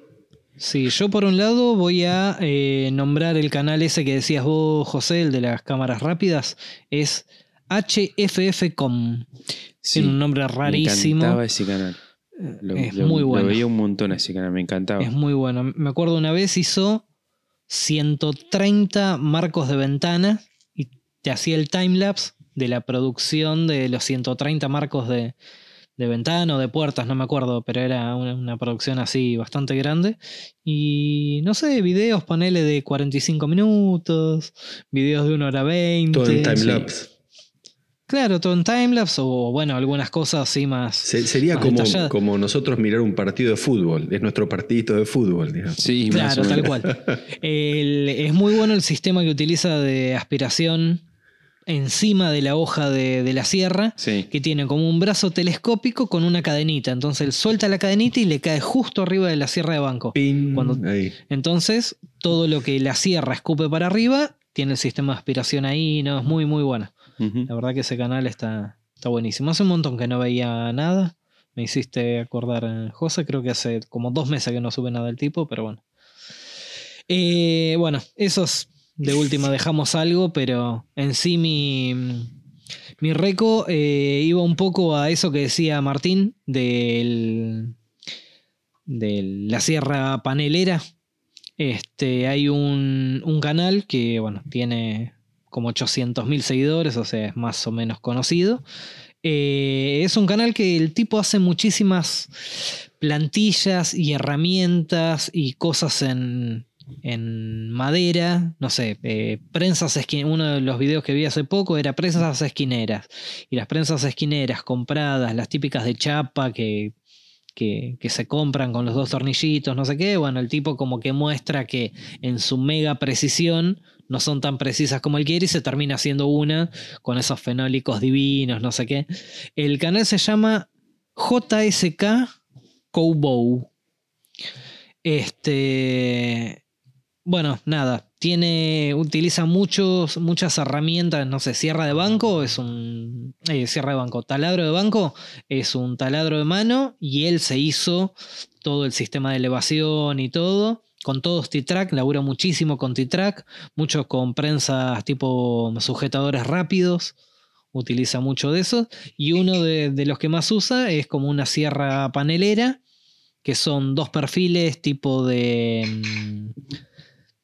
C: Sí, yo por un lado voy a eh, nombrar el canal ese que decías vos, José, el de las cámaras rápidas. Es HFFcom.
A: Sí,
C: Tiene un nombre
A: Me
C: rarísimo.
A: encantaba ese canal. Lo,
C: es
A: lo-
C: muy
A: lo
C: bueno.
A: veía un montón ese canal, me encantaba.
C: Es muy bueno. Me acuerdo una vez hizo 130 marcos de ventana y te hacía el timelapse de la producción de los 130 marcos de, de ventana o de puertas, no me acuerdo, pero era una, una producción así bastante grande. Y no sé, videos, ponele de 45 minutos, videos de 1 hora 20.
B: Todo en
A: sí.
C: Claro, todo en timelapse o bueno, algunas cosas así más.
B: Se- Sería
C: más
B: como,
C: detalladas.
B: como nosotros mirar un partido de fútbol. Es nuestro partidito de fútbol, digamos.
A: Sí, más
C: Claro, tal cual. El- es muy bueno el sistema que utiliza de aspiración encima de la hoja de, de la sierra,
A: Sí.
C: que tiene como un brazo telescópico con una cadenita. Entonces él suelta la cadenita y le cae justo arriba de la sierra de banco.
B: Pin,
C: Cuando-
B: ahí.
C: Entonces, todo lo que la sierra escupe para arriba, tiene el sistema de aspiración ahí, no, es muy, muy bueno. La verdad que ese canal está, está buenísimo. Hace un montón que no veía nada. Me hiciste acordar, eh, José, creo que hace como dos meses que no sube nada del tipo, pero bueno. Eh, bueno, esos de última dejamos algo, pero en sí mi, mi reco eh, iba un poco a eso que decía Martín del, de la sierra panelera. Este, hay un, un canal que, bueno, tiene como 800.000 seguidores, o sea, es más o menos conocido. Eh, es un canal que el tipo hace muchísimas plantillas y herramientas y cosas en, en madera, no sé, eh, prensas esquineras. Uno de los videos que vi hace poco era prensas esquineras. Y las prensas esquineras compradas, las típicas de chapa que, que, que se compran con los dos tornillitos, no sé qué. Bueno, el tipo como que muestra que en su mega precisión no son tan precisas como él quiere y se termina haciendo una con esos fenólicos divinos, no sé qué. El canal se llama JSK Cowbow. Este. Bueno, nada. Tiene. Utiliza muchos, muchas herramientas. No sé, sierra de banco es un. eh, sierra de banco. Taladro de banco es un taladro de mano. Y él se hizo todo el sistema de elevación y todo. Con todos T-Track, labura muchísimo con T-Track, mucho con prensas tipo sujetadores rápidos, utiliza mucho de eso. Y uno de, de los que más usa es como una sierra panelera, que son dos perfiles tipo de. mm,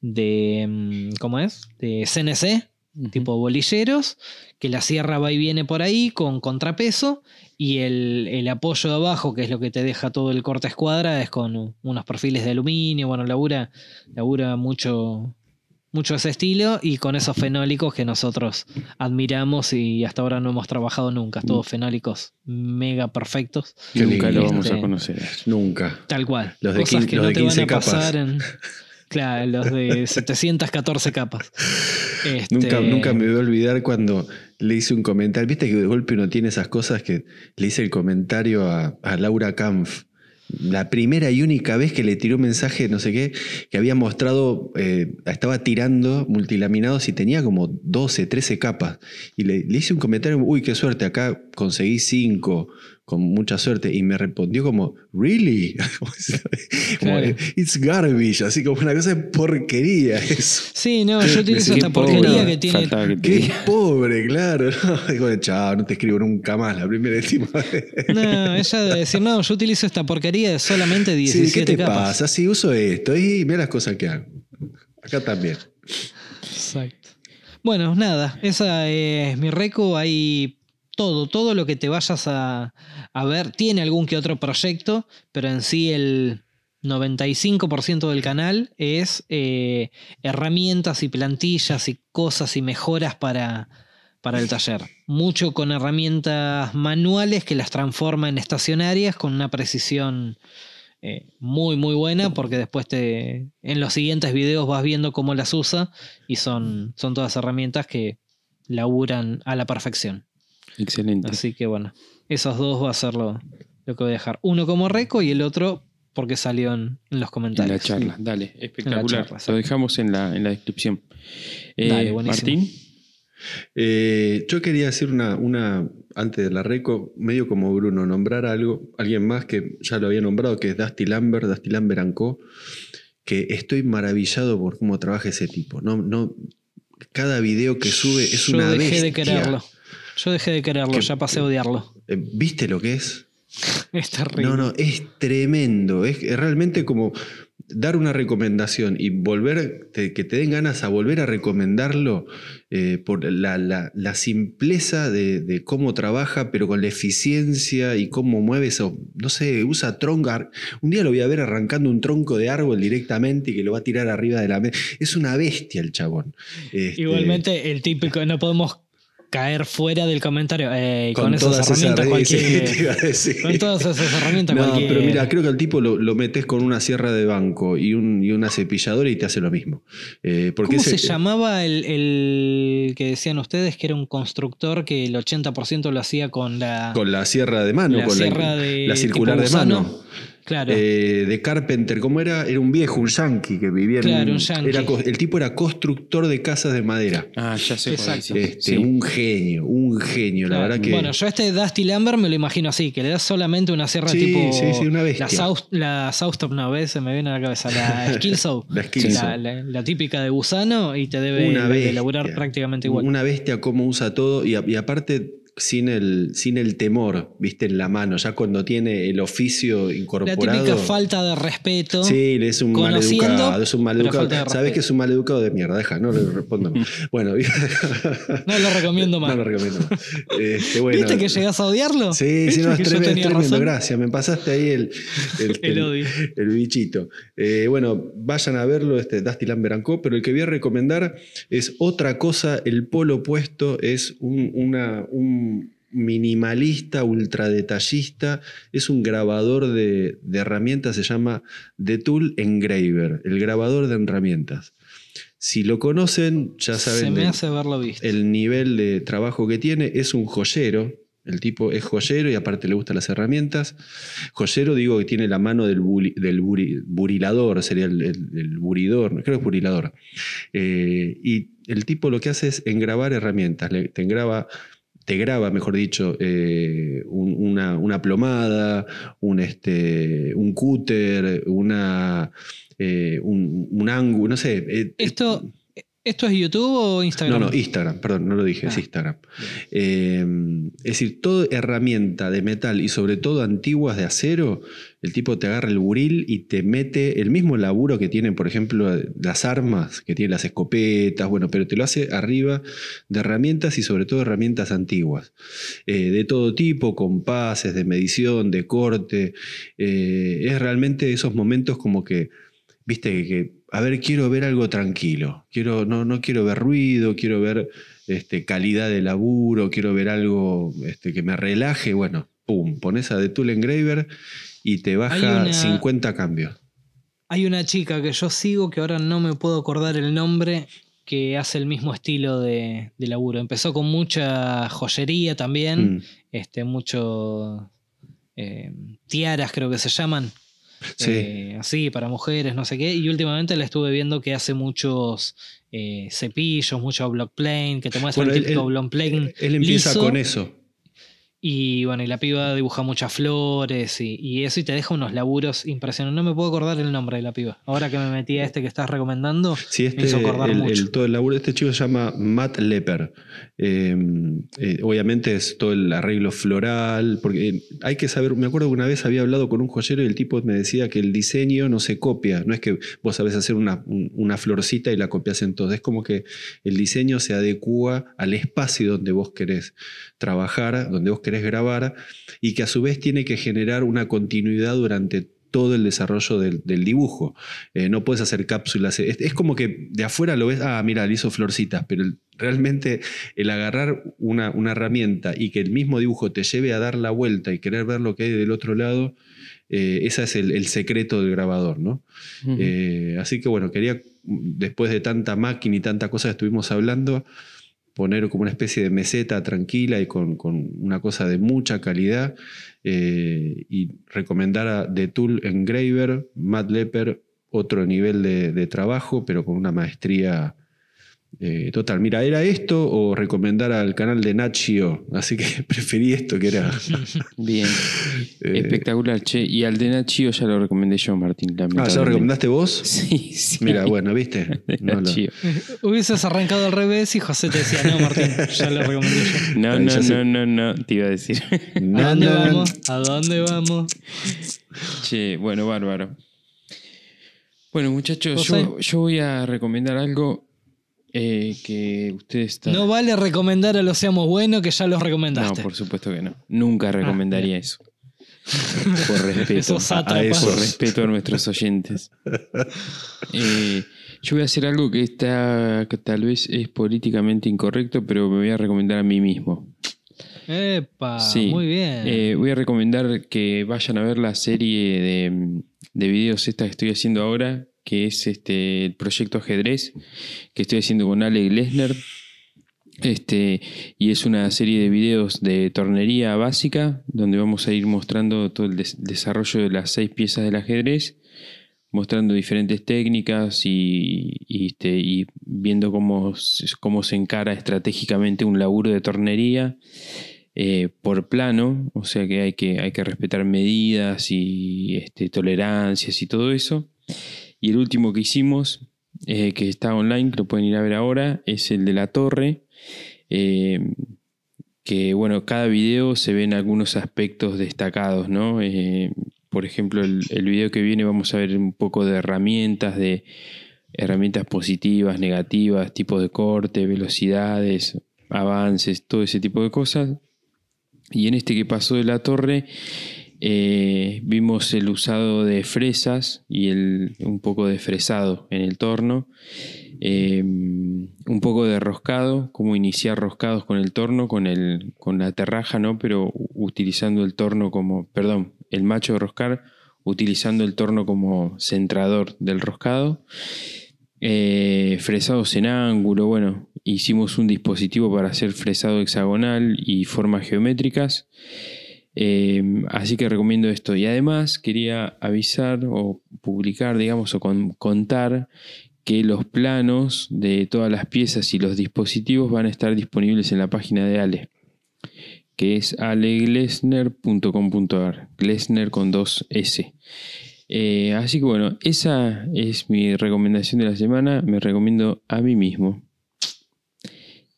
C: de. mm, ¿Cómo es? De CNC, tipo bolilleros, que la sierra va y viene por ahí con contrapeso y el, el apoyo de abajo, que es lo que te deja todo el corte escuadra, es con unos perfiles de aluminio, bueno, labura, labura mucho, mucho ese estilo y con esos fenólicos que nosotros admiramos y hasta ahora no hemos trabajado nunca, todos fenólicos mega perfectos,
B: Qué
A: Nunca lo vamos a
C: Este,
A: conocer.
B: Nunca.
C: tal cual.
B: Los de
C: Cosas que
B: los
C: no
B: de
C: te van
B: 15
C: a
B: capas.
C: pasar en... Claro, los de 714 capas. Este,
B: Nunca, nunca me voy a olvidar cuando le hice un comentario. Viste que de golpe uno tiene esas cosas que le hice el comentario a, Laura Kampf. la primera y única vez que le tiró un mensaje, no sé qué, que había mostrado, eh, estaba tirando multilaminados y tenía como 12, 13 capas. Y le, le hice un comentario, uy, qué suerte, acá conseguí 5 con mucha suerte. Y me respondió como, ¿really? como,
C: Claro.
B: it's garbage, así como una cosa de porquería eso.
C: Sí, no, yo utilizo esta porquería que tiene.
A: que
B: Qué pobre, claro. ¿no? Digo, chao, no te escribo nunca más la primera última vez.
C: No, ella debe decir, no, yo utilizo esta porquería de solamente
B: Sí,
C: 17
B: ¿qué te
C: capas.
B: pasa? Sí, uso esto y mira las cosas que hago. Acá también.
C: Exacto. Bueno, nada, esa es mi reco. Hay todo, todo lo que te vayas a, ver. Tiene algún que otro proyecto, pero en sí el 95% del canal es eh, herramientas y plantillas y cosas y mejoras para, para el taller. Mucho con herramientas manuales que las transforma en estacionarias con una precisión eh, muy muy buena porque después te en los siguientes videos vas viendo cómo las usa y son, son todas herramientas que laburan a la perfección.
A: Excelente.
C: Así que bueno, esos dos va a ser lo, lo que voy a dejar. Uno como reco y el otro porque salió en, en los
A: En la
C: comentarios.
A: charla, dale, espectacular.
C: charla,
A: Lo dejamos en la, en la descripción. Eh,
C: Dale, buenísimo.
A: Martín,
B: Eh, yo quería hacer una, una, antes de la reco, medio como Bruno, nombrar algo, alguien más que ya lo había nombrado, que es Dusty Lambert, Dusty Lambert and Co., que estoy maravillado por cómo trabaja ese tipo. No, no, cada video que sube es
C: Yo
B: una
C: dejé
B: bestia.
C: de quererlo. Yo dejé de quererlo,
B: Que-
C: ya pasé a odiarlo.
B: Eh, ¿Viste lo que es?
C: Es terrible.
B: No, no, es tremendo. Es, realmente como dar una recomendación y volver, te- que te den ganas a volver a recomendarlo eh, por la, la- la simpleza de, de cómo trabaja, pero con la eficiencia y cómo mueve eso. No sé, usa tronco. Un día lo voy a ver arrancando un tronco de árbol directamente y que lo va a tirar arriba de la mesa. Es una bestia el chabón. Este,
C: Igualmente, el típico, no podemos caer fuera del comentario. eh, con, esas herramientas
B: sí,
C: cualquier. Con todas esas herramientas
B: No,
C: cualquier.
B: pero mira, creo que al tipo lo, lo metes con una sierra de banco y, un, y una cepilladora y te hace lo mismo. Eh, porque
C: ¿Cómo
B: ese-
C: se llamaba el, el que decían ustedes que era un constructor que el 80% lo hacía con la,
B: Con la sierra de mano,
C: la
B: con
C: sierra
B: la,
C: de
B: la circular de mano.
C: Claro.
B: Eh, de Carpenter, ¿cómo era? Era un viejo, un yankee que vivía en.
C: Claro, un yankee.
B: era el tipo era constructor de casas de madera.
A: ah, ya sé
C: Exacto.
B: Este,
A: Sí.
B: Un genio, un genio. La verdad que.
C: Bueno, yo este Dusty Lambert me lo imagino así, que le das solamente una sierra
B: Sí,
C: tipo.
B: sí, sí, una bestia.
C: La, South, la Southtop, no, ¿ves? Se me viene a la cabeza. La Skillsaw.
B: La.
C: La, la- la típica de gusano y te debe elaborar prácticamente igual.
B: Una bestia cómo usa todo y, a- y aparte sin el, sin el temor, viste, en la mano, ya cuando tiene el oficio
C: la
B: incorporado.
C: típica falta de respeto.
B: Sí, es un maleducado, es un maleducado. Sabes que es un maleducado de mierda, deja, no le respondo. Bueno,
C: No lo recomiendo más.
B: No lo recomiendo más. Este, bueno,
C: ¿Viste que llegás a odiarlo?
B: Sí,
C: ¿Viste
B: sí, no, es tremendo, tremendo,
C: razón?
B: gracias. Me pasaste ahí el, el,
C: El odio.
B: el bichito. Eh, bueno, vayan a verlo, este Dusty Lambert and Co., pero el que voy a recomendar es otra cosa, el polo opuesto, es un, una, un minimalista, ultra detallista, es un grabador de, de herramientas, se llama The Tool Engraver, el grabador de herramientas. Si lo conocen, ya saben
C: Se me hace visto.
B: el nivel de trabajo que tiene. Es un joyero. El tipo es joyero y aparte le gustan las herramientas. Joyero, digo que tiene la mano del, buli- del buri- burilador, sería el, el- el buridor, creo que es burilador. Eh, y el tipo lo que hace es engrabar herramientas. Le- te engraba, te graba, mejor dicho, eh, un- una, una plomada, un, este, un cúter, una, eh, un, un ángulo, no sé. eh,
C: Esto, ¿Esto es YouTube o
B: no,
C: Instagram?
B: no, Instagram, perdón, no lo dije, es
C: Ah.
B: Instagram. Eh, es decir, toda herramienta de metal y sobre todo antiguas de acero, el tipo te agarra el buril y te mete el mismo laburo que tienen, por ejemplo, las armas, que tienen las escopetas, bueno, pero te lo hace arriba de herramientas y sobre todo herramientas antiguas, eh, de todo tipo, compases, de medición, de corte. Eh, es realmente esos momentos como que, viste, que, que, a ver, quiero ver algo tranquilo, quiero, no, no quiero ver ruido, quiero ver este, calidad de laburo, quiero ver algo este, que me relaje, bueno, pum, pones a The Tool Engraver y te baja
C: una-
B: 50 cambios.
C: Hay una chica que yo sigo que ahora no me puedo acordar el nombre que hace el mismo estilo de, de laburo. Empezó con mucha joyería también,
B: Mm.
C: este, mucho eh, tiaras creo que se llaman,
B: Sí.
C: eh, así, para mujeres, no sé qué. Y últimamente la estuve viendo que hace muchos eh, cepillos, mucho block plane, que te muestra
B: Bueno,
C: el típico
B: él-
C: block plane.
B: Él empieza
C: liso.
B: con eso.
C: Y bueno, y la piba dibuja muchas flores y, y eso, y te deja unos laburos impresionantes. No me puedo acordar el nombre de la piba. Ahora que me metí a este que estás recomendando,
B: Sí,
C: me
B: este,
C: hizo acordar
B: el,
C: mucho.
B: el- todo el laburo de este chico se llama Matt Lepper. Eh, eh, obviamente es todo el arreglo floral, porque eh, hay que saber, me acuerdo que una vez había hablado con un joyero y el tipo me decía que el diseño no se copia, no es que vos sabés hacer una, un- una florcita y la copias en todo, es como que el diseño se adecua al espacio donde vos querés trabajar, donde vos querés grabar, y que a su vez tiene que generar una continuidad durante todo el desarrollo del, del dibujo. Eh, no puedes hacer cápsulas. Es, es como que de afuera lo ves, ah, mira, le hizo florcitas, pero el- realmente el agarrar una, una herramienta y que el mismo dibujo te lleve a dar la vuelta y querer ver lo que hay del otro lado, eh, ese es el, el secreto del grabador, ¿no? Eh, así que bueno, quería, después de tanta máquina y tanta cosa que estuvimos hablando, poner como una especie de meseta tranquila y con, con una cosa de mucha calidad eh, y recomendar a The Tool Engraver, Matt Lepper, otro nivel de trabajo, pero con una maestría eh, total. Mira, ¿era esto o recomendar al canal de Nachio? Así que preferí esto, que era...
A: Bien.
B: eh,
A: Espectacular, che. Y al de Nachio ya lo recomendé yo, Martín.
B: ah, ¿ya lo recomendaste vos?
A: Sí, sí.
B: Mira, bueno, ¿viste? No lo-
A: Nachio.
C: Hubieses arrancado al revés y José te decía, no, Martín, ya lo recomendé yo.
A: No, no, no, no, no, te iba a decir.
C: ¿A dónde
B: no,
C: vamos? ¿A dónde vamos?
A: Che, bueno, bárbaro. Bueno, muchachos, yo, yo voy a recomendar algo eh, que ustedes están.
C: No vale recomendar a los seamos buenos que ya los
A: No,
C: recomendaste.
A: por supuesto que no. Nunca recomendaría eso. Por respeto.
C: Esos
B: a-
A: respeto a nuestros oyentes. Eh, yo voy a hacer algo que está que tal vez es políticamente incorrecto, pero me voy a recomendar a mí mismo.
C: Epa,
A: Sí.
C: muy bien.
A: Eh, voy a recomendar que vayan a ver la serie de, de videos esta que estoy haciendo ahora, que es este el proyecto ajedrez que estoy haciendo con Ale Glesner. Este, y es una serie de videos de tornería básica, donde vamos a ir mostrando todo el des- desarrollo de las seis piezas del ajedrez, mostrando diferentes técnicas y, este, y viendo cómo, cómo se encara estratégicamente un laburo de tornería eh, por plano, o sea que hay que, hay que respetar medidas y este, tolerancias y todo eso. Y el último que hicimos, eh, que está online, que lo pueden ir a ver ahora, es el de la torre. eh, que bueno, cada video se ven algunos aspectos destacados, ¿no? Eh, por ejemplo, el, el video que viene vamos a ver un poco de herramientas, de herramientas positivas, negativas, tipos de corte, velocidades, avances, todo ese tipo de cosas. Y en este que pasó de la torre, eh, vimos el usado de fresas y el, un poco de fresado en el torno. Eh, un poco de roscado, cómo iniciar roscados con el torno, con, el, con la terraja, ¿no? Pero utilizando el torno como, perdón, el macho de roscar, utilizando el torno como centrador del roscado. Eh, fresados en ángulo, bueno, hicimos un dispositivo para hacer fresado hexagonal y formas geométricas. Eh, así que recomiendo esto. Y además quería avisar o publicar, digamos, o con- contar que los planos de todas las piezas y los dispositivos van a estar disponibles en la página de Ale, que es aleglesner.com.ar, Glesner con dos S. Eh, así que bueno, esa es mi recomendación de la semana. Me recomiendo a mí mismo.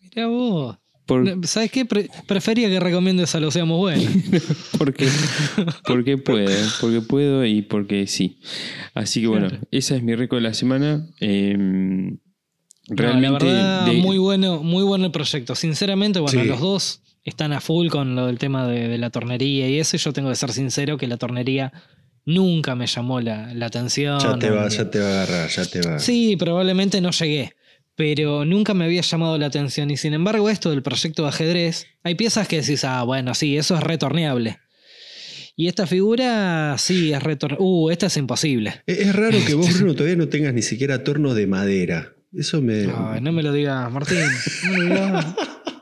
C: Mirá vos.
A: Por-
C: ¿Sabes qué? Pre- prefería que recomiendes a los seamos buenos.
A: porque, porque puedo, porque puedo y porque sí. Así que bueno,
C: Claro.
A: esa es mi récord de la semana. Eh,
C: No,
A: realmente,
C: la verdad,
A: de-
C: muy bueno, muy bueno el proyecto. Sinceramente, bueno,
B: Sí.
C: los dos están a full con lo del tema de, de la tornería y eso. y Yo tengo que ser sincero que la tornería nunca me llamó la, la atención.
B: Ya te va, ya te va a agarrar, ya te va.
C: Sí, probablemente no llegué. Pero nunca me había llamado la atención. Y sin embargo, esto del proyecto de ajedrez, hay piezas que decís, ah, bueno, sí, eso es retorneable. Y esta figura, sí, es retorneable. Uh, esta es imposible.
B: Es, es raro que vos, Bruno, todavía no tengas ni siquiera tornos de madera. Eso me.
C: Ay, no me lo digas, Martín. No me lo digas.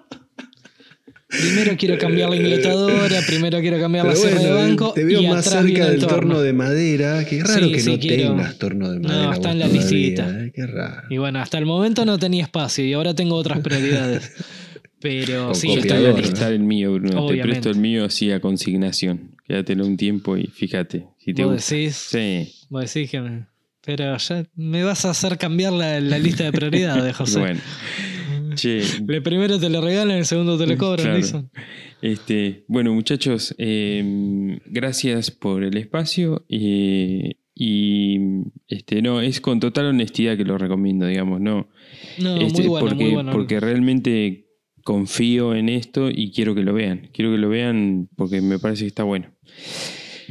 C: Primero quiero cambiar la ingletadora, primero quiero cambiar la sierra de
B: bueno,
C: banco.
B: te veo
C: y
B: más
C: atrás
B: cerca del torno de madera. Qué raro
C: Sí,
B: que
C: sí,
B: no
C: quiero-
B: tengas torno de
C: No,
B: madera.
C: está
B: vos
C: en la
B: todavía,
C: listita.
B: ¿eh? Qué raro.
C: Y bueno, hasta el momento no tenía espacio y ahora tengo otras prioridades. Pero
B: Con
C: sí,
A: Yo
C: está
A: está
C: en
A: la
B: copiador,
C: lista.
A: lista el mío, Bruno. Te
C: Obviamente.
A: presto el mío así a consignación. Quédatelo un tiempo y fíjate si te
C: ¿Vos
A: gusta.
C: decís?
A: Sí.
C: Vos decís que me- Pero ya me vas a hacer cambiar la, la lista de prioridades, José.
A: Bueno. Che,
C: El primero te lo regalan, el segundo te lo cobran,
A: Claro.
C: Edison.
A: Este, bueno, muchachos, eh, gracias por el espacio. eh, y este, no, es con total honestidad que lo recomiendo, digamos, no.
C: No,
A: Este,
C: muy bueno,
A: porque,
C: muy bueno.
A: porque realmente confío en esto y quiero que lo vean. Quiero que lo vean porque me parece que está bueno.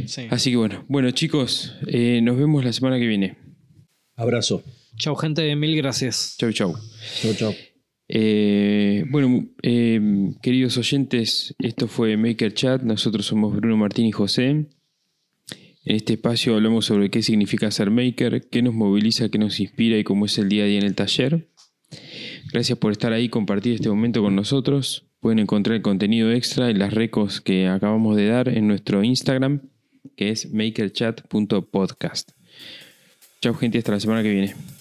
C: Sí.
A: Así que bueno, bueno chicos, eh, nos vemos la semana que viene.
B: Abrazo.
C: Chau, gente, mil gracias.
A: Chau, chau.
B: Chau, chau.
A: Eh, bueno, eh, queridos oyentes, esto fue Maker Chat. Nosotros somos Bruno Martín y José. En este espacio hablamos sobre qué significa ser maker, qué nos moviliza, qué nos inspira y cómo es el día a día en el taller. Gracias por estar ahí y compartir este momento con nosotros. Pueden encontrar el contenido extra y las recos que acabamos de dar en nuestro Instagram, que es makerchat.podcast. Chao gente, hasta la semana que viene.